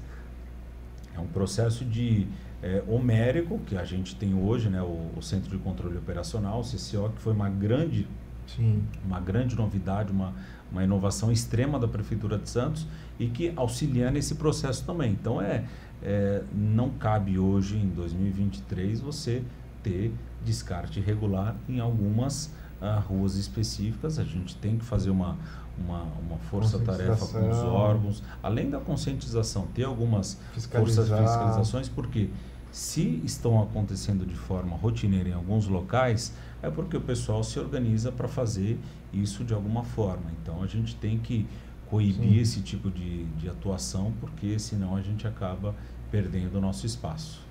É um processo de é, homérico, que a gente tem hoje, né, o, o, Centro de Controle Operacional, o CCO, que foi uma grande, Sim. uma grande novidade, uma, uma inovação extrema da Prefeitura de Santos e que auxilia nesse processo também. Então, é, é não cabe hoje, em 2023, você ter descarte irregular em algumas uh, ruas específicas. A gente tem que fazer uma, uma, uma força-tarefa com os órgãos, além da conscientização, ter algumas forças de fiscalizações, porque se estão acontecendo de forma rotineira em alguns locais, é porque o pessoal se organiza para fazer isso de alguma forma. Então a gente tem que coibir Sim. esse tipo de, de atuação, porque senão a gente acaba perdendo o nosso espaço.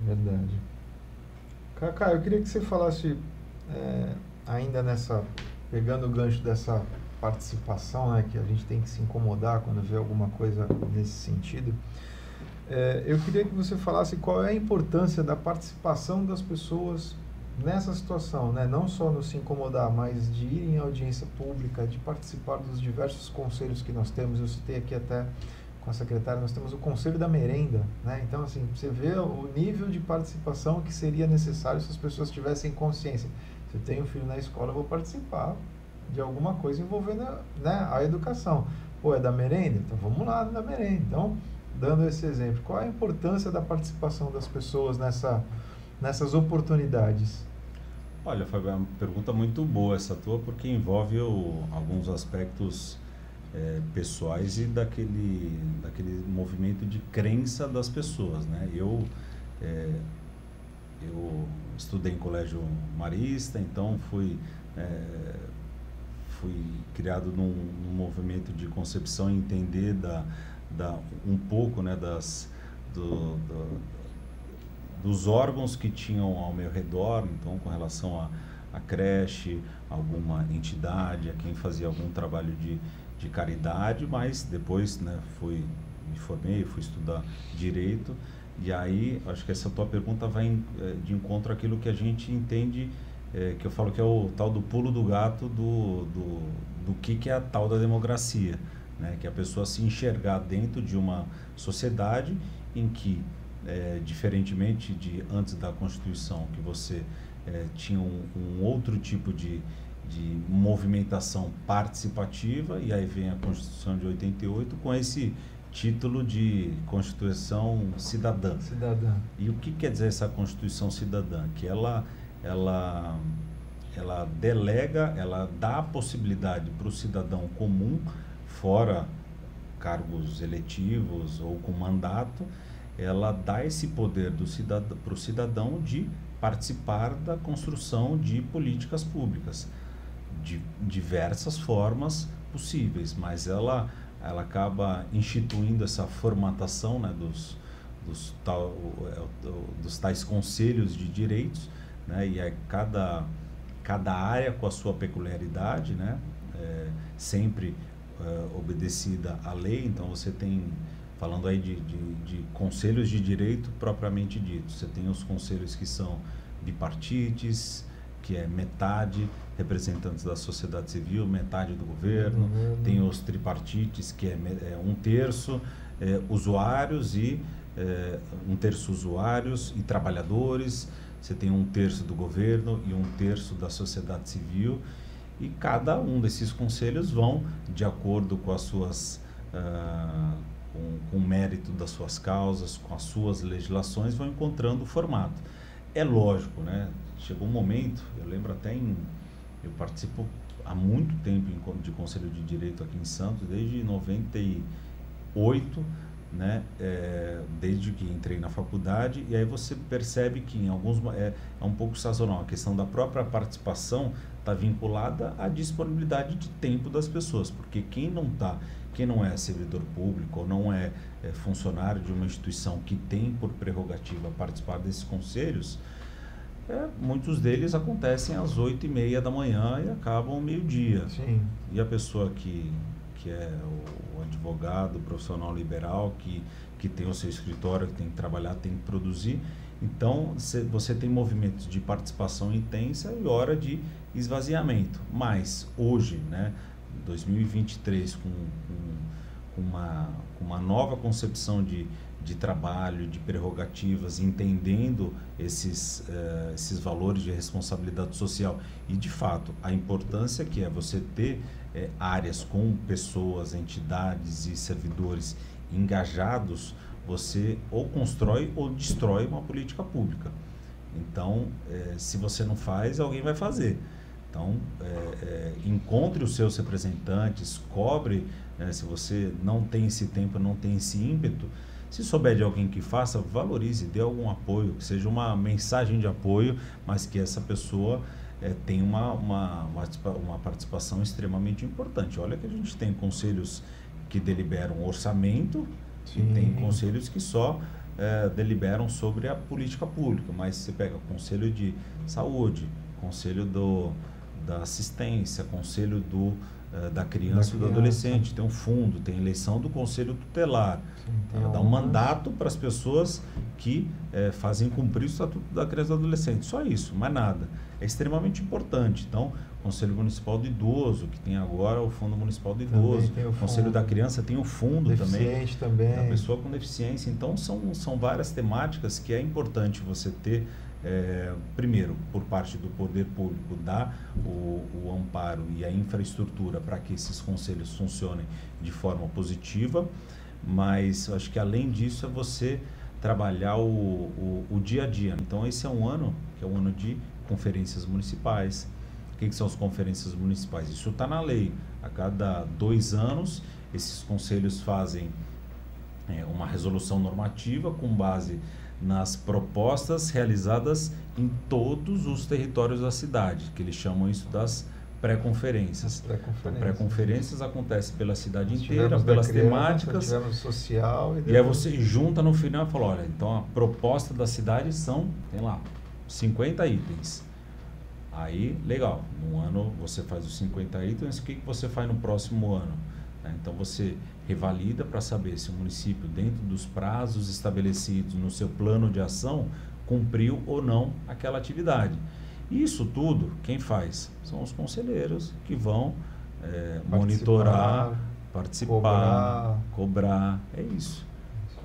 Verdade. Cacá, eu queria que você falasse é, ainda nessa, pegando o gancho dessa participação, né, que a gente tem que se incomodar quando vê alguma coisa nesse sentido. É, eu queria que você falasse qual é a importância da participação das pessoas nessa situação, né, não só no se incomodar, mas de ir em audiência pública, de participar dos diversos conselhos que nós temos, eu citei aqui até com a secretária, nós temos o Conselho da Merenda, né? Então, assim, você vê o nível de participação que seria necessário se as pessoas tivessem consciência. Se eu tenho um filho na escola, eu vou participar de alguma coisa envolvendo né, a educação. Pô, é da merenda? Então vamos lá da merenda. Então, dando esse exemplo, qual a importância da participação das pessoas nessa, nessas oportunidades? Olha, Fábio, é uma pergunta muito boa essa tua, porque envolve o, alguns aspectos é, pessoais e daquele, daquele movimento de crença das pessoas, né? Eu, é, eu estudei em colégio marista, então fui, é, fui criado num, num, movimento de concepção e entender da, da, um pouco né, das, do, do, dos órgãos que tinham ao meu redor, então com relação a, a creche, alguma entidade, a quem fazia algum trabalho de de caridade, mas depois né, fui, me formei, fui estudar direito. E aí, acho que essa tua pergunta vai eh, de encontro àquilo que a gente entende, é, que eu falo que é o tal do pulo do gato do, do, do que, que é a tal da democracia. Né? Que é a pessoa se enxergar dentro de uma sociedade em que, é, diferentemente de antes da Constituição, que você é, tinha um, um outro tipo de, de movimentação participativa, e aí vem a Constituição de 88 com esse título de Constituição Cidadã. Cidadã. E o que quer dizer essa Constituição Cidadã? Que ela, ela, ela delega, ela dá a possibilidade para o cidadão comum, fora cargos eletivos ou com mandato, ela dá esse poder para o cidadão de participar da construção de políticas públicas de diversas formas possíveis, mas ela, ela acaba instituindo essa formatação né, dos, dos, tal, é dos tais conselhos de direitos, né, e é cada, cada área com a sua peculiaridade, né, é, sempre é, obedecida à lei, então você tem falando aí de, de, de, conselhos de direito propriamente dito. Você tem os conselhos que são bipartites, que é metade representantes da sociedade civil, metade do governo, uhum. tem os tripartites, que é, é um terço é, usuários e é, um terço usuários e trabalhadores, você tem um terço do governo e um terço da sociedade civil, e cada um desses conselhos vão, de acordo com as suas. Uh, com, com o mérito das suas causas, com as suas legislações, vão encontrando o formato. É lógico, né? chegou um momento, eu lembro até em. Eu participo há muito tempo de Conselho de Direito aqui em Santos, desde 98, né? É, desde que entrei na faculdade, e aí você percebe que em alguns. É, é um pouco sazonal, a questão da própria participação está vinculada à disponibilidade de tempo das pessoas, porque quem não está quem não é servidor público ou não é, é, funcionário de uma instituição que tem por prerrogativa participar desses conselhos, é, muitos deles acontecem às oito e meia da manhã e acabam meio-dia. E a pessoa que, que é o, o advogado, o profissional liberal, que, que tem o seu escritório, que tem que trabalhar, tem que produzir. Então, cê, você tem movimentos de participação intensa e hora de esvaziamento. Mas, hoje, né, 2023, com, com, uma, uma nova concepção de de trabalho, de prerrogativas, entendendo esses, uh, esses valores de responsabilidade social e, de fato, a importância que é você ter uh, áreas com pessoas, entidades e servidores engajados, você ou constrói ou destrói uma política pública. Então, uh, se você não faz, alguém vai fazer. Então, encontre os seus representantes, cobre, né, se você não tem esse tempo, não tem esse ímpeto, se souber de alguém que faça, valorize, dê algum apoio, que seja uma mensagem de apoio, mas que essa pessoa é, tenha uma, uma, uma participação extremamente importante. Olha que a gente tem conselhos que deliberam orçamento Sim. e tem conselhos que só é, deliberam sobre a política pública, mas você pega conselho de saúde, conselho do, da assistência, conselho do uh, da criança e do adolescente, tem um fundo, tem eleição do conselho tutelar, Sim, dá um mandato para as pessoas que uh, fazem cumprir o estatuto da criança e do adolescente. Só isso, mais nada. É extremamente importante. Então, Conselho Municipal do Idoso, que tem agora o Fundo Municipal do Idoso. O Conselho da Criança tem o fundo também, também. Da pessoa com deficiência. Então, são, são várias temáticas que é importante você ter, é, primeiro, por parte do poder público, dar o, o amparo e a infraestrutura para que esses conselhos funcionem de forma positiva. Mas, acho que além disso, é você trabalhar o, o, o dia a dia. Então, esse é um ano, que é um ano de conferências municipais, o que, que são as conferências municipais? Isso está na lei. A cada dois anos, esses conselhos fazem é, uma resolução normativa com base nas propostas realizadas em todos os territórios da cidade, que eles chamam isso das pré-conferências. Pré-conferências. Pré-conferências acontecem pela cidade Nós inteira, pelas criança, temáticas. Tivemos social e, e aí você junta no final e fala, olha, então a proposta da cidade são, tem lá, 50 itens. Aí, legal, no ano você faz os 50 itens, o que, que você faz no próximo ano? Né? Então você revalida para saber se o município, dentro dos prazos estabelecidos no seu plano de ação, cumpriu ou não aquela atividade. Isso tudo, quem faz? São os conselheiros que vão é, monitorar, participar, cobrar. cobrar. É isso.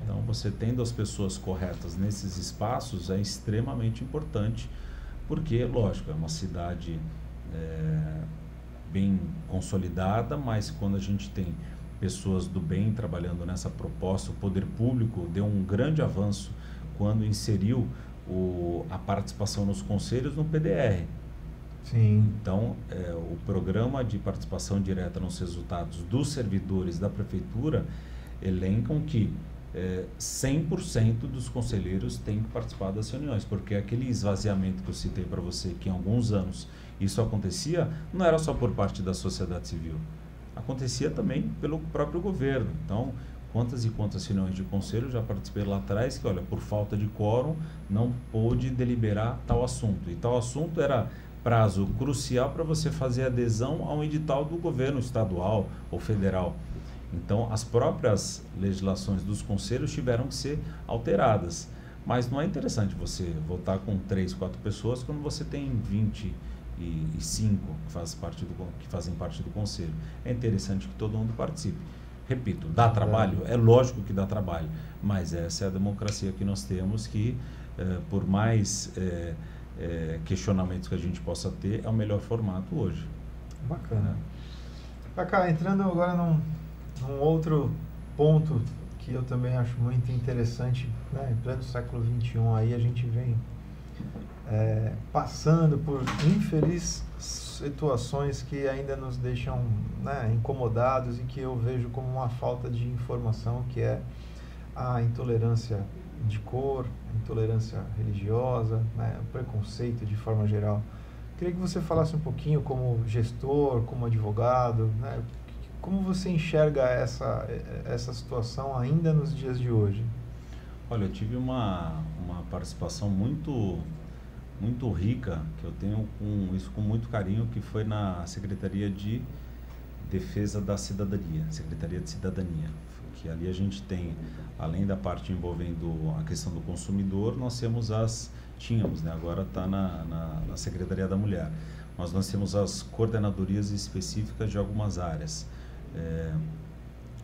Então, você tendo as pessoas corretas nesses espaços é extremamente importante porque, lógico, é uma cidade é, bem consolidada, mas quando a gente tem pessoas do bem trabalhando nessa proposta, o poder público deu um grande avanço quando inseriu o, a participação nos conselhos no PDR. Sim. Então, é, o programa de participação direta nos resultados dos servidores da prefeitura elencam que é, 100% dos conselheiros têm que participar das reuniões, porque aquele esvaziamento que eu citei para você, que em alguns anos isso acontecia, não era só por parte da sociedade civil, acontecia também pelo próprio governo. Então, quantas e quantas reuniões de conselho já participei lá atrás que, olha, por falta de quórum, não pôde deliberar tal assunto. E tal assunto era prazo crucial para você fazer adesão a um edital do governo estadual ou federal. Então, as próprias legislações dos conselhos tiveram que ser alteradas. Mas não é interessante você votar com três, quatro pessoas quando você tem 25 que, faz parte do, que fazem parte do conselho. É interessante que todo mundo participe. Repito, dá trabalho? É lógico que dá trabalho, mas essa é a democracia que nós temos que, eh, por mais eh, eh, questionamentos que a gente possa ter, é o melhor formato hoje. Bacana. Cacá, entrando agora num, um outro ponto que eu também acho muito interessante, né, em pleno século XXI, aí a gente vem é, passando por infelizes situações que ainda nos deixam né, incomodados e que eu vejo como uma falta de informação, que é a intolerância de cor, a intolerância religiosa, né, o preconceito de forma geral. Queria que você falasse um pouquinho como gestor, como advogado, né, como você enxerga essa, essa situação ainda nos dias de hoje? Olha, eu tive uma, uma participação muito muito rica, que eu tenho com isso com muito carinho, que foi na Secretaria de Defesa da Cidadania, Secretaria de Cidadania, que ali a gente tem, além da parte envolvendo a questão do consumidor, nós temos as, tínhamos, né, agora está na, na, na Secretaria da Mulher, mas nós temos as coordenadorias específicas de algumas áreas é,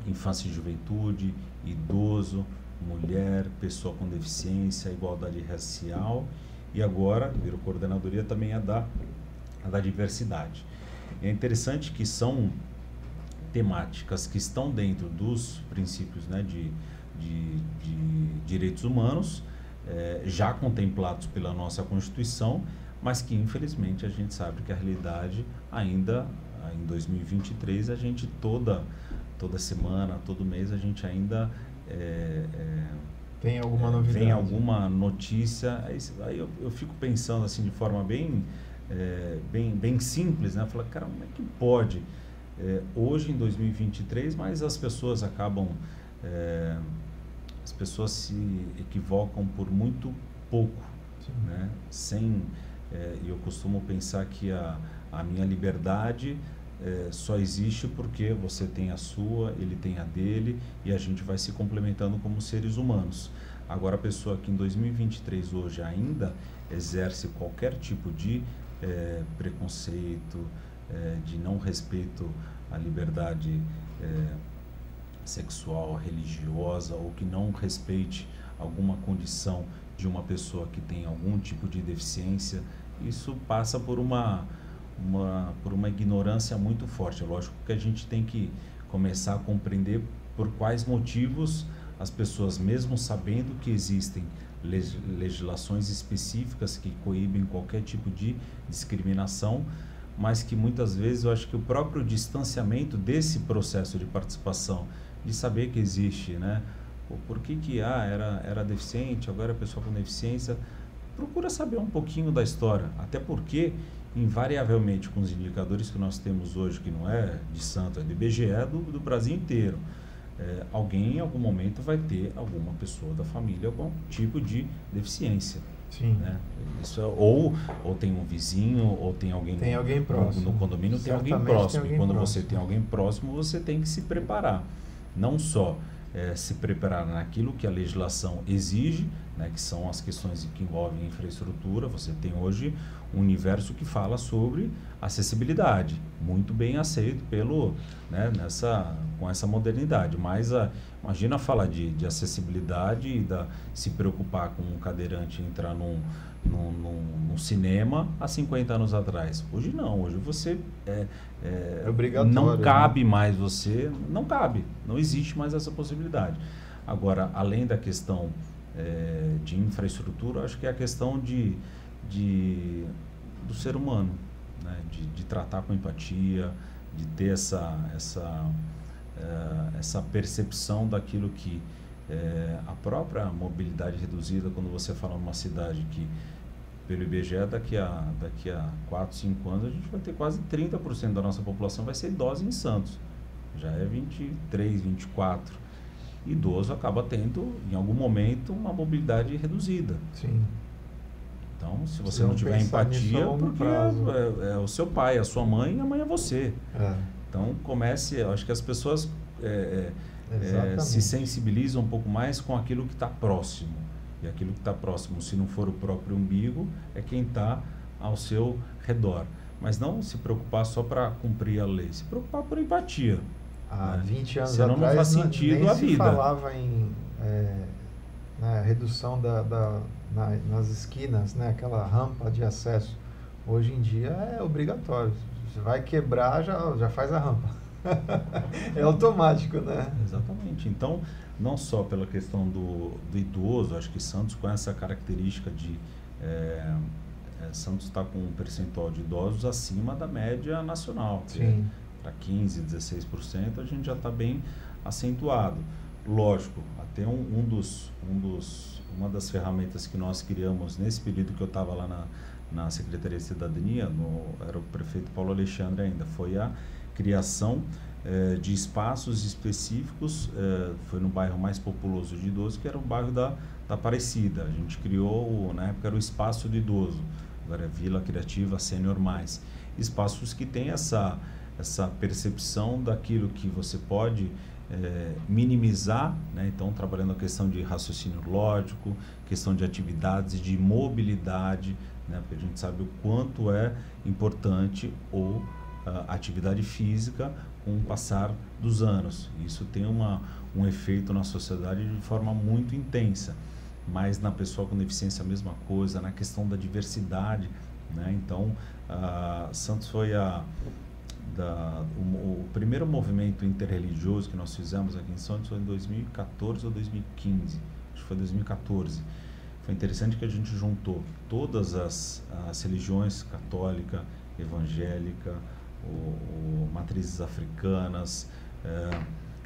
infância e juventude, idoso, mulher, pessoa com deficiência, igualdade racial e agora, virou coordenadoria também a da, a da diversidade. É interessante que são temáticas que estão dentro dos princípios né, de, de, de direitos humanos, é, já contemplados pela nossa Constituição, mas que infelizmente a gente sabe que a realidade ainda em 2023 a gente toda toda semana, todo mês a gente ainda é, é, tem alguma novidade, vem alguma notícia, aí, aí eu, eu, fico pensando assim de forma bem é, bem bem simples, né? Falar, cara, como é que pode é, hoje em 2023, mas as pessoas acabam é, as pessoas se equivocam por muito pouco, Sim. né? Sem é, eu costumo pensar que a, a minha liberdade é, só existe porque você tem a sua, ele tem a dele e a gente vai se complementando como seres humanos. Agora, a pessoa que em 2023 hoje ainda exerce qualquer tipo de é, preconceito, é, de não respeito à liberdade é, sexual, religiosa ou que não respeite alguma condição de uma pessoa que tem algum tipo de deficiência, isso passa por uma, uma, por uma ignorância muito forte. É lógico que a gente tem que começar a compreender por quais motivos as pessoas, mesmo sabendo que existem legislações específicas que coíbem qualquer tipo de discriminação, mas que muitas vezes eu acho que o próprio distanciamento desse processo de participação, de saber que existe, né? Por que, que ah, era, era deficiente, agora é pessoa com deficiência, procura saber um pouquinho da história, até porque invariavelmente com os indicadores que nós temos hoje, que não é de Santo, é do IBGE, é do, do Brasil inteiro, é, alguém em algum momento vai ter alguma pessoa da família com algum tipo de deficiência. Sim. Né? Isso é, ou, ou tem um vizinho, ou tem alguém, tem alguém próximo. No, no condomínio tem alguém próximo. Tem alguém e quando próximo. você tem alguém próximo, você tem que se preparar. Não só é, se preparar naquilo que a legislação exige, né, que são as questões que envolvem infraestrutura. Você tem hoje um universo que fala sobre acessibilidade, muito bem aceito pelo, né, nessa, com essa modernidade. Mas a, imagina falar de, de acessibilidade e da, se preocupar com um cadeirante entrar num, num, num, num, cinema há 50 anos atrás. Hoje não, hoje você é, é, é não né? cabe né? mais você, não cabe, não existe mais essa possibilidade. Agora, além da questão é, de infraestrutura, acho que é a questão de, de do ser humano, né? de, de tratar com empatia, de ter essa, essa, é, essa percepção daquilo que é, a própria mobilidade reduzida, quando você fala numa cidade que, pelo IBGE, daqui a, daqui a 4, 5 anos, a gente vai ter quase 30% da nossa população vai ser idosa em Santos. Já é 23, 24 idoso acaba tendo, em algum momento, uma mobilidade reduzida. Sim. Então, se você não, não tiver empatia, porque é, é, o seu pai, a sua mãe, e a mãe é você. É. Então, comece, eu acho que as pessoas é, é, é se sensibilizam um pouco mais com aquilo que está próximo. E aquilo que está próximo, se não for o próprio umbigo, é quem está ao seu redor. Mas não se preocupar só para cumprir a lei, se preocupar por empatia há 20 anos Senão atrás não faz sentido nem a se vida. falava em é, né, redução da, da na, nas esquinas, né, aquela rampa de acesso. Hoje em dia é obrigatório. Você vai quebrar, já, já faz a rampa. é automático, né? Exatamente. Então, não só pela questão do, do idoso, acho que Santos com essa característica de é, é, Santos está com um percentual de idosos acima da média nacional. Sim para 15%, 16%, a gente já está bem acentuado. Lógico, até um, um, dos, um dos, uma das ferramentas que nós criamos nesse período que eu estava lá na, na Secretaria de Cidadania, no, era o prefeito Paulo Alexandre ainda, foi a criação eh, de espaços específicos, eh, foi no bairro mais populoso de idoso, que era o bairro da, da Aparecida. A gente criou, na época era o Espaço do Idoso, agora é Vila Criativa Sênior Mais. Espaços que têm essa essa percepção daquilo que você pode é, minimizar, né? então trabalhando a questão de raciocínio lógico, questão de atividades de mobilidade, né? porque a gente sabe o quanto é importante ou atividade física com o passar dos anos. Isso tem uma, um efeito na sociedade de forma muito intensa. Mas na pessoa com deficiência a mesma coisa, na questão da diversidade. Né? Então, Santos foi a, da, o, o, primeiro movimento interreligioso que nós fizemos aqui em Santos foi em 2014 ou 2015, acho que foi 2014. Foi interessante que a gente juntou todas as, as religiões católica, evangélica, o, o matrizes africanas, é,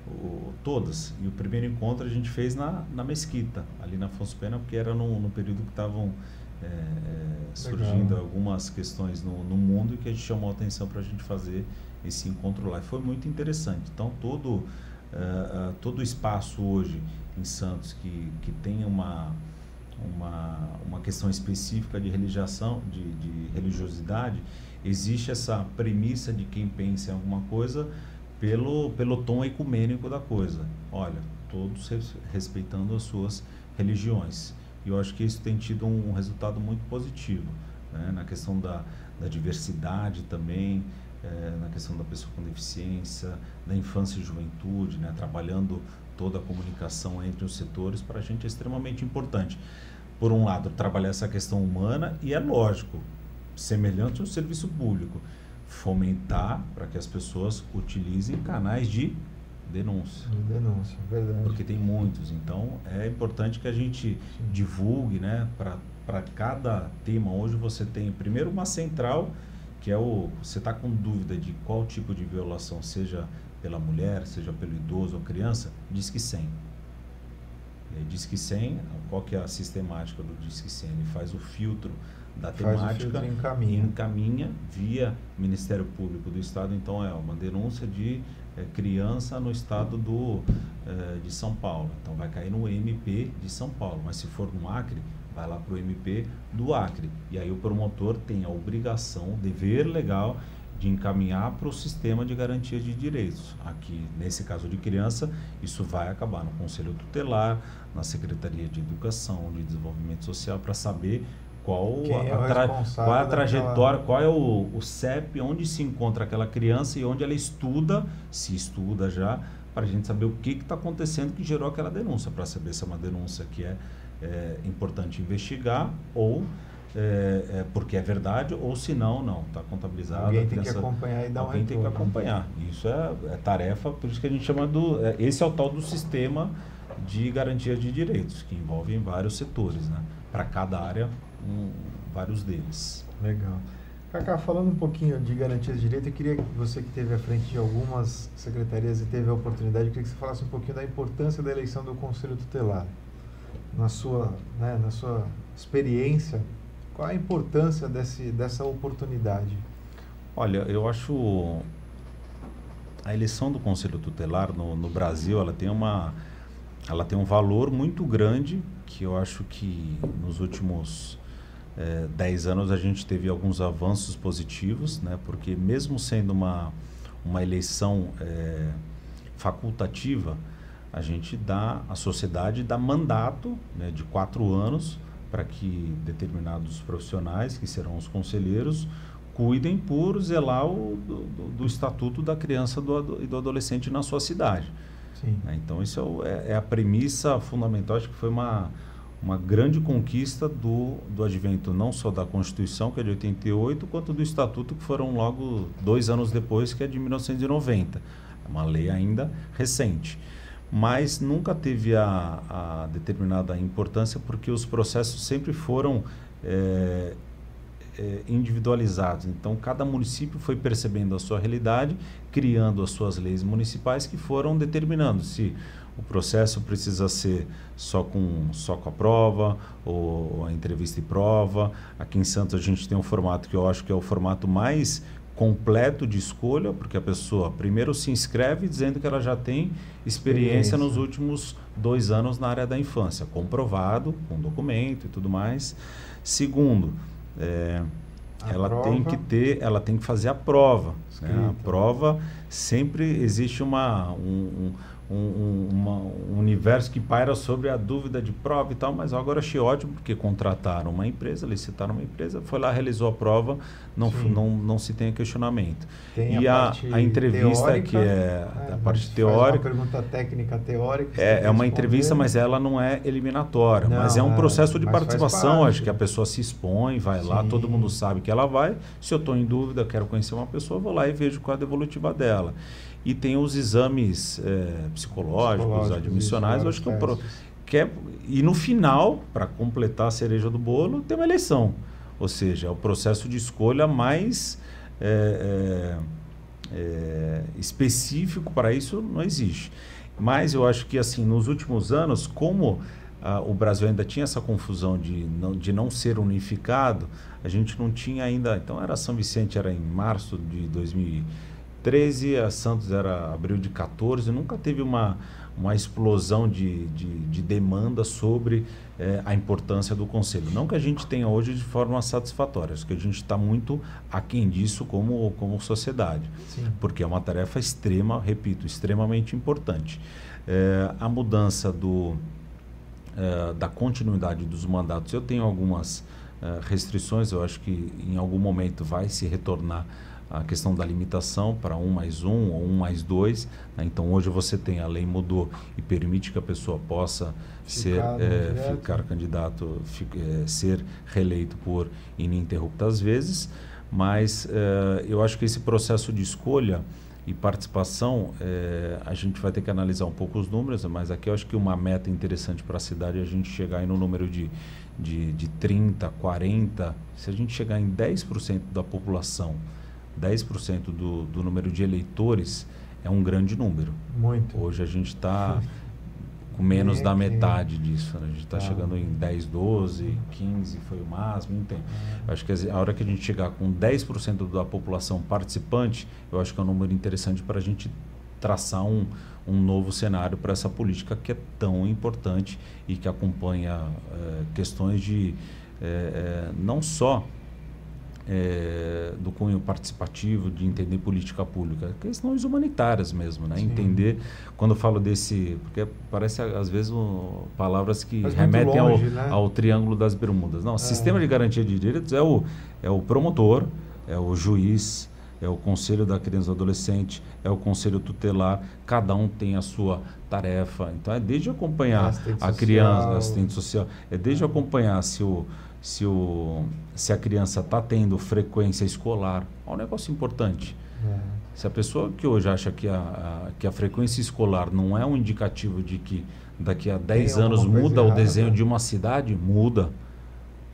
o, todas. E o primeiro encontro a gente fez na, na mesquita, ali na Afonso Pena, porque era no, no período que estavam é, é, surgindo Legal. algumas questões no, no mundo que a gente chamou a atenção para a gente fazer esse encontro lá. E foi muito interessante. Então, todo, uh, uh, todo o espaço hoje em Santos que, que tem uma, uma, uma questão específica de, religiação, de, de religiosidade, existe essa premissa de quem pensa em alguma coisa pelo, pelo tom ecumênico da coisa. Olha, todos respeitando as suas religiões. E eu acho que isso tem tido um, resultado muito positivo né? na questão da, da diversidade também, é, na questão da pessoa com deficiência, da infância e juventude, né? trabalhando toda a comunicação entre os setores, para a gente é extremamente importante. Por um lado, trabalhar essa questão humana e é lógico, semelhante ao serviço público, fomentar para que as pessoas utilizem canais de denúncia. Denúncia, verdade. Porque tem muitos. Então, é importante que a gente Sim. divulgue, né? Para cada tema, hoje você tem primeiro uma central, que é o. Você está com dúvida de qual tipo de violação, seja pela mulher, seja pelo idoso ou criança, Disque 100. E Disque 100, qual que é a sistemática do Disque 100? Ele faz o filtro da temática e encaminha. encaminha via Ministério Público do Estado. Então, é uma denúncia de criança no estado do, é, de São Paulo. Então, vai cair no MP de São Paulo. Mas se for no Acre, vai lá para o MP do Acre. E aí o promotor tem a obrigação, dever legal de encaminhar para o sistema de garantia de direitos. Aqui, nesse caso de criança, isso vai acabar no Conselho Tutelar, na Secretaria de Educação, de Desenvolvimento Social, para saber qual é a, tra qual é a trajetória, qual é o, o CEP, onde se encontra aquela criança e onde ela estuda, se estuda já, para a gente saber o que está acontecendo que gerou aquela denúncia, para saber se é uma denúncia que é, é importante investigar ou é, é, porque é verdade, ou se não, não, está contabilizado. Alguém tem que acompanhar e dar Alguém um tem que acompanhar. Isso é, é, tarefa, por isso que a gente chama do. É, esse é o tal do sistema de garantia de direitos, que envolve vários setores, né? Para cada área, um, vários deles. Legal. Cacá, falando um pouquinho de garantias de direito, eu queria que você que esteve à frente de algumas secretarias e teve a oportunidade, eu queria que você falasse um pouquinho da importância da eleição do Conselho Tutelar. Na sua, né, na sua experiência, qual a importância desse, dessa oportunidade? Olha, eu acho a eleição do Conselho Tutelar no, no Brasil, ela tem uma ela tem um valor muito grande que eu acho que nos últimos é, dez anos a gente teve alguns avanços positivos, né? Porque mesmo sendo uma uma eleição é, facultativa, a gente dá a sociedade dá mandato né, de quatro anos para que determinados profissionais, que serão os conselheiros, cuidem por zelar o, do, do estatuto da criança do, e do adolescente na sua cidade. Né? Então, isso é, é, a premissa fundamental. Acho que foi uma, uma grande conquista do, do advento, não só da Constituição, que é de 88, quanto do Estatuto, que foram logo dois anos depois, que é de 1990. É uma lei ainda recente mas nunca teve a, a determinada importância porque os processos sempre foram é, é, individualizados. Então, cada município foi percebendo a sua realidade, criando as suas leis municipais que foram determinando se o processo precisa ser só com, só com a prova ou a entrevista e prova. Aqui em Santos a gente tem um formato que eu acho que é o formato mais completo de escolha, porque a pessoa primeiro se inscreve dizendo que ela já tem experiência, experiência, nos últimos dois anos na área da infância, comprovado, com documento e tudo mais. Segundo, é, ela prova. tem que ter, ela tem que fazer a prova. Né? A prova sempre existe uma, um, um um, uma, um, universo que paira sobre a dúvida de prova e tal, mas agora achei ótimo porque contrataram uma empresa, licitaram uma empresa, foi lá, realizou a prova, não, não, não se tem questionamento. Tem e a, a, a entrevista teórica, que é, é a parte teórica. uma pergunta técnica teórica. É, é uma entrevista, mas ela não é eliminatória, não, mas é um processo de participação, acho que a pessoa se expõe, vai Sim. lá, todo mundo sabe que ela vai. Se eu estou em dúvida, quero conhecer uma pessoa, vou lá e vejo qual é a devolutiva dela e tem os exames é, psicológicos, psicológicos, admissionais. Acho que, pro, que é, e no final, para completar a cereja do bolo, tem uma eleição. Ou seja, é o processo de escolha mais é, é, é, específico para isso não existe. Mas eu acho que assim nos últimos anos, como ah, o Brasil ainda tinha essa confusão de não, de não ser unificado, a gente não tinha ainda. Então era São Vicente era em março de 2000 13, a Santos era abril de 14, nunca teve uma, uma explosão de, de, de demanda sobre é, a importância do conselho. Não que a gente tenha hoje de forma satisfatória, acho que a gente está muito aquém disso como, como sociedade. Sim. Porque é uma tarefa extrema, repito, extremamente importante. É, a mudança do, é, da continuidade dos mandatos, eu tenho algumas restrições, eu acho que em algum momento vai se retornar a questão da limitação para um mais um ou um mais dois. Né? Então hoje você tem a lei mudou e permite que a pessoa possa ficar, ser é, ficar candidato, é, ser reeleito por ininterruptas vezes. Mas é, eu acho que esse processo de escolha e participação, a gente vai ter que analisar um pouco os números, mas aqui eu acho que uma meta interessante para a cidade é a gente chegar no número de, de, de 30, 40, se a gente chegar em 10% da população 10% do, do número de eleitores é um grande número. Muito. Hoje a gente está com menos da metade disso. Né? A gente está ah. chegando em 10, 12, 15 foi o máximo. Entende? Ah. Acho que a hora que a gente chegar com 10% da população participante, eu acho que é um número interessante para a gente traçar um, um novo cenário para essa política que é tão importante e que acompanha é, questões de é, é, não só é, do cunho participativo, de entender política pública, questões humanitárias mesmo, né? Entender, quando eu falo desse, porque parece às vezes um, palavras que Mas remetem longe, ao, né? ao, triângulo das bermudas. Não, é. sistema de garantia de direitos é o, é o promotor, é o juiz, é o conselho da criança e adolescente, é o conselho tutelar, cada um tem a sua tarefa. Então é desde acompanhar a criança, assistente social, é desde é. acompanhar se o se, o, se a criança está tendo frequência escolar. É um negócio importante. É. Se a pessoa que hoje acha que a, a, que a frequência escolar não é um indicativo de que daqui a 10 anos muda o desenho de uma cidade, muda.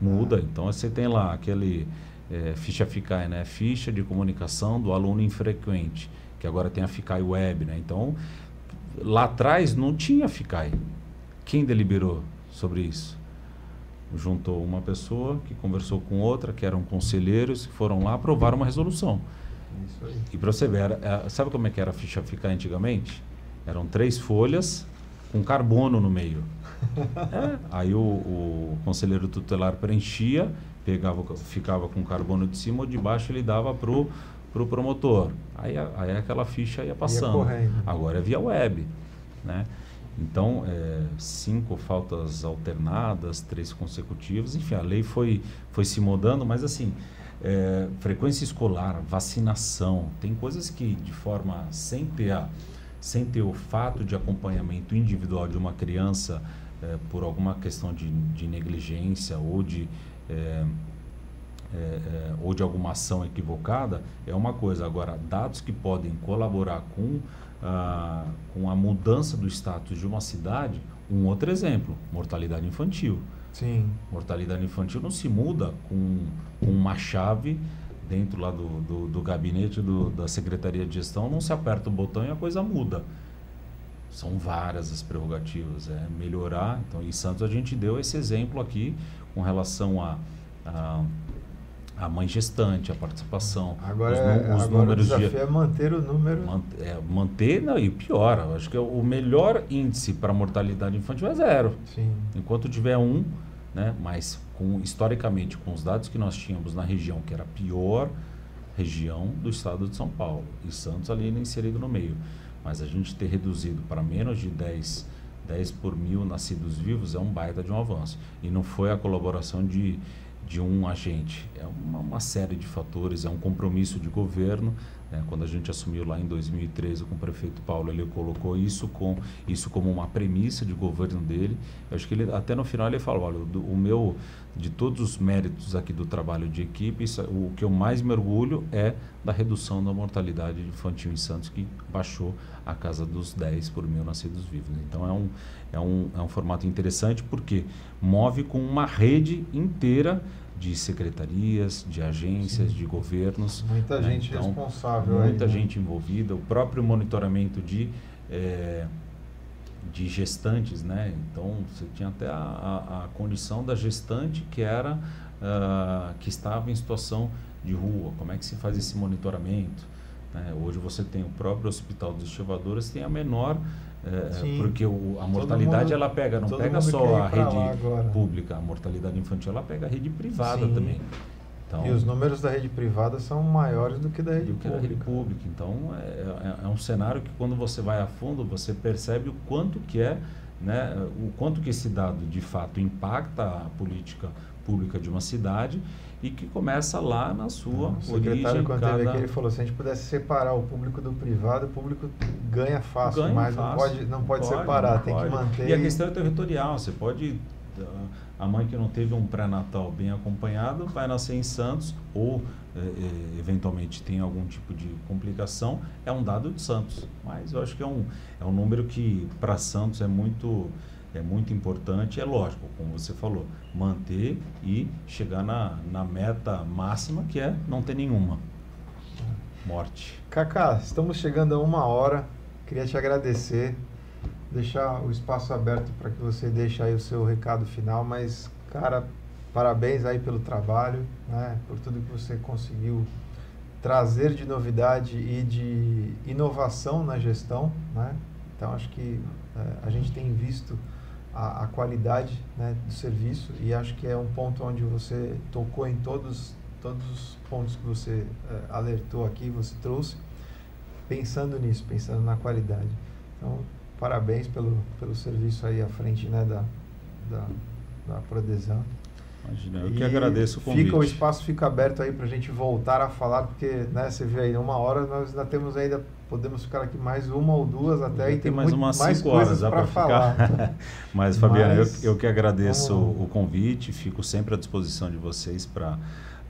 Muda. É. Então você tem lá aquele é, ficha FICAI, né? Ficha de comunicação do aluno infrequente, que agora tem a FICAI Web, né? Então, lá atrás não tinha FICAI. Quem deliberou sobre isso? Juntou uma pessoa que conversou com outra, que eram conselheiros, que foram lá aprovar uma resolução. E para você ver, era, é, sabe como é que era a ficha ficar antigamente? Eram três folhas com carbono no meio. é, aí o, o, conselheiro tutelar preenchia, pegava, ficava com carbono de cima ou de baixo ele dava para o pro promotor. Aí, aí aquela ficha ia passando. Ia Agora é via web. Né? Então, é, cinco faltas alternadas, três consecutivas, enfim, a lei foi, foi se mudando, mas assim, é, frequência escolar, vacinação, tem coisas que de forma sem ter, a, sem ter o fato de acompanhamento individual de uma criança é, por alguma questão de, de negligência ou de é, é, é, ou de alguma ação equivocada é uma coisa. Agora, dados que podem colaborar com ah, com a mudança do status de uma cidade, um outro exemplo, mortalidade infantil. Sim. Mortalidade infantil não se muda com, com uma chave dentro lá do, do, do gabinete do, da Secretaria de Gestão, não se aperta o botão e a coisa muda. São várias as prerrogativas, é melhorar. Então, em Santos a gente deu esse exemplo aqui com relação a, a a mãe gestante, a participação. Agora, os, é, os agora números o desafio de, é manter o número. Man, é, manter, não, e pior, acho que é o melhor índice para mortalidade infantil é zero. Sim. Enquanto tiver um, né, mas com, historicamente, com os dados que nós tínhamos na região, que era a pior região do estado de São Paulo, e Santos ali inserido no meio. Mas a gente ter reduzido para menos de 10, 10 por mil nascidos vivos é um baita de um avanço. E não foi a colaboração de de um agente. É uma, uma, série de fatores, é um compromisso de governo. Né? Quando a gente assumiu lá em 2013 com o prefeito Paulo, ele colocou isso, com, isso como uma premissa de governo dele. Eu acho que ele, até no final ele falou, olha, do, o meu, de todos os méritos aqui do trabalho de equipe, isso, o que eu mais mergulho é da redução da mortalidade infantil em Santos, que baixou a casa dos 10 por mil nascidos vivos. Então é um, é um, é um formato interessante porque move com uma rede inteira de secretarias, de agências, Sim. de governos. Muita né? gente então, responsável. Muita aí, né? gente envolvida, o próprio monitoramento de, é, de gestantes, né? Então você tinha até a, a, a condição da gestante que era uh, que estava em situação de rua. Como é que se faz esse monitoramento? Né? Hoje você tem o próprio Hospital dos Estivadoras, tem a menor É, porque o, a mortalidade mundo, ela pega, não pega só a rede pública, a mortalidade infantil ela pega a rede privada Sim. também. Então, e os números da rede privada são maiores do que da rede do pública. Que da rede pública. Então é, é, é, um cenário que quando você vai a fundo você percebe o quanto que é, né, o quanto que esse dado de fato impacta a política pública de uma cidade e que começa lá na sua o secretário quando cada... teve aqui ele falou se a gente pudesse separar o público do privado o público ganha fácil ganha mas fácil. não pode não pode, pode separar não tem pode. que manter e a questão é territorial você pode a mãe que não teve um pré-natal bem acompanhado vai nascer em Santos ou é, é, eventualmente tem algum tipo de complicação, é um dado de Santos. Mas eu acho que é um, é um número que para Santos é muito, é muito importante. É lógico, como você falou, manter e chegar na, na meta máxima que é não ter nenhuma morte. Cacá, estamos chegando a uma hora. Queria te agradecer deixar o espaço aberto para que você deixe aí o seu recado final, mas, cara, parabéns aí pelo trabalho, né, por tudo que você conseguiu trazer de novidade e de inovação na gestão, né? Então, acho que é, a gente tem visto a, a qualidade né, do serviço e acho que é um ponto onde você tocou em todos, todos os pontos que você é, alertou aqui, você trouxe, pensando nisso, pensando na qualidade. Então, parabéns pelo, pelo serviço aí à frente né, da, da, da Prodesan. Imagina, eu e que agradeço o convite. Fica, o espaço fica aberto aí para a gente voltar a falar, porque né, você vê aí, uma hora nós ainda temos ainda, podemos ficar aqui mais uma ou duas até e tem mais muito, umas mais coisas para falar. Mas, Fabiana, Mas, eu, eu que agradeço o convite, fico sempre à disposição de vocês para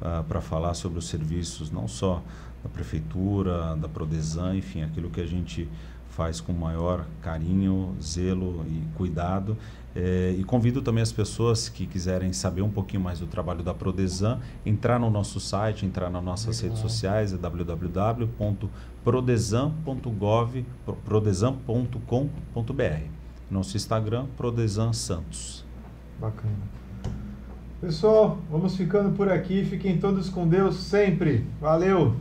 uh, para falar sobre os serviços, não só da Prefeitura, da Prodesan, enfim, aquilo que a gente faz com maior carinho, zelo e cuidado. É, e convido também as pessoas que quiserem saber um pouquinho mais do trabalho da Prodesan, entrar no nosso site, entrar nas nossas Legal. redes sociais, é www.prodesan.gov, prodesan.com.br. Nosso Instagram, Prodesan Santos. Bacana. Pessoal, vamos ficando por aqui. Fiquem todos com Deus sempre. Valeu!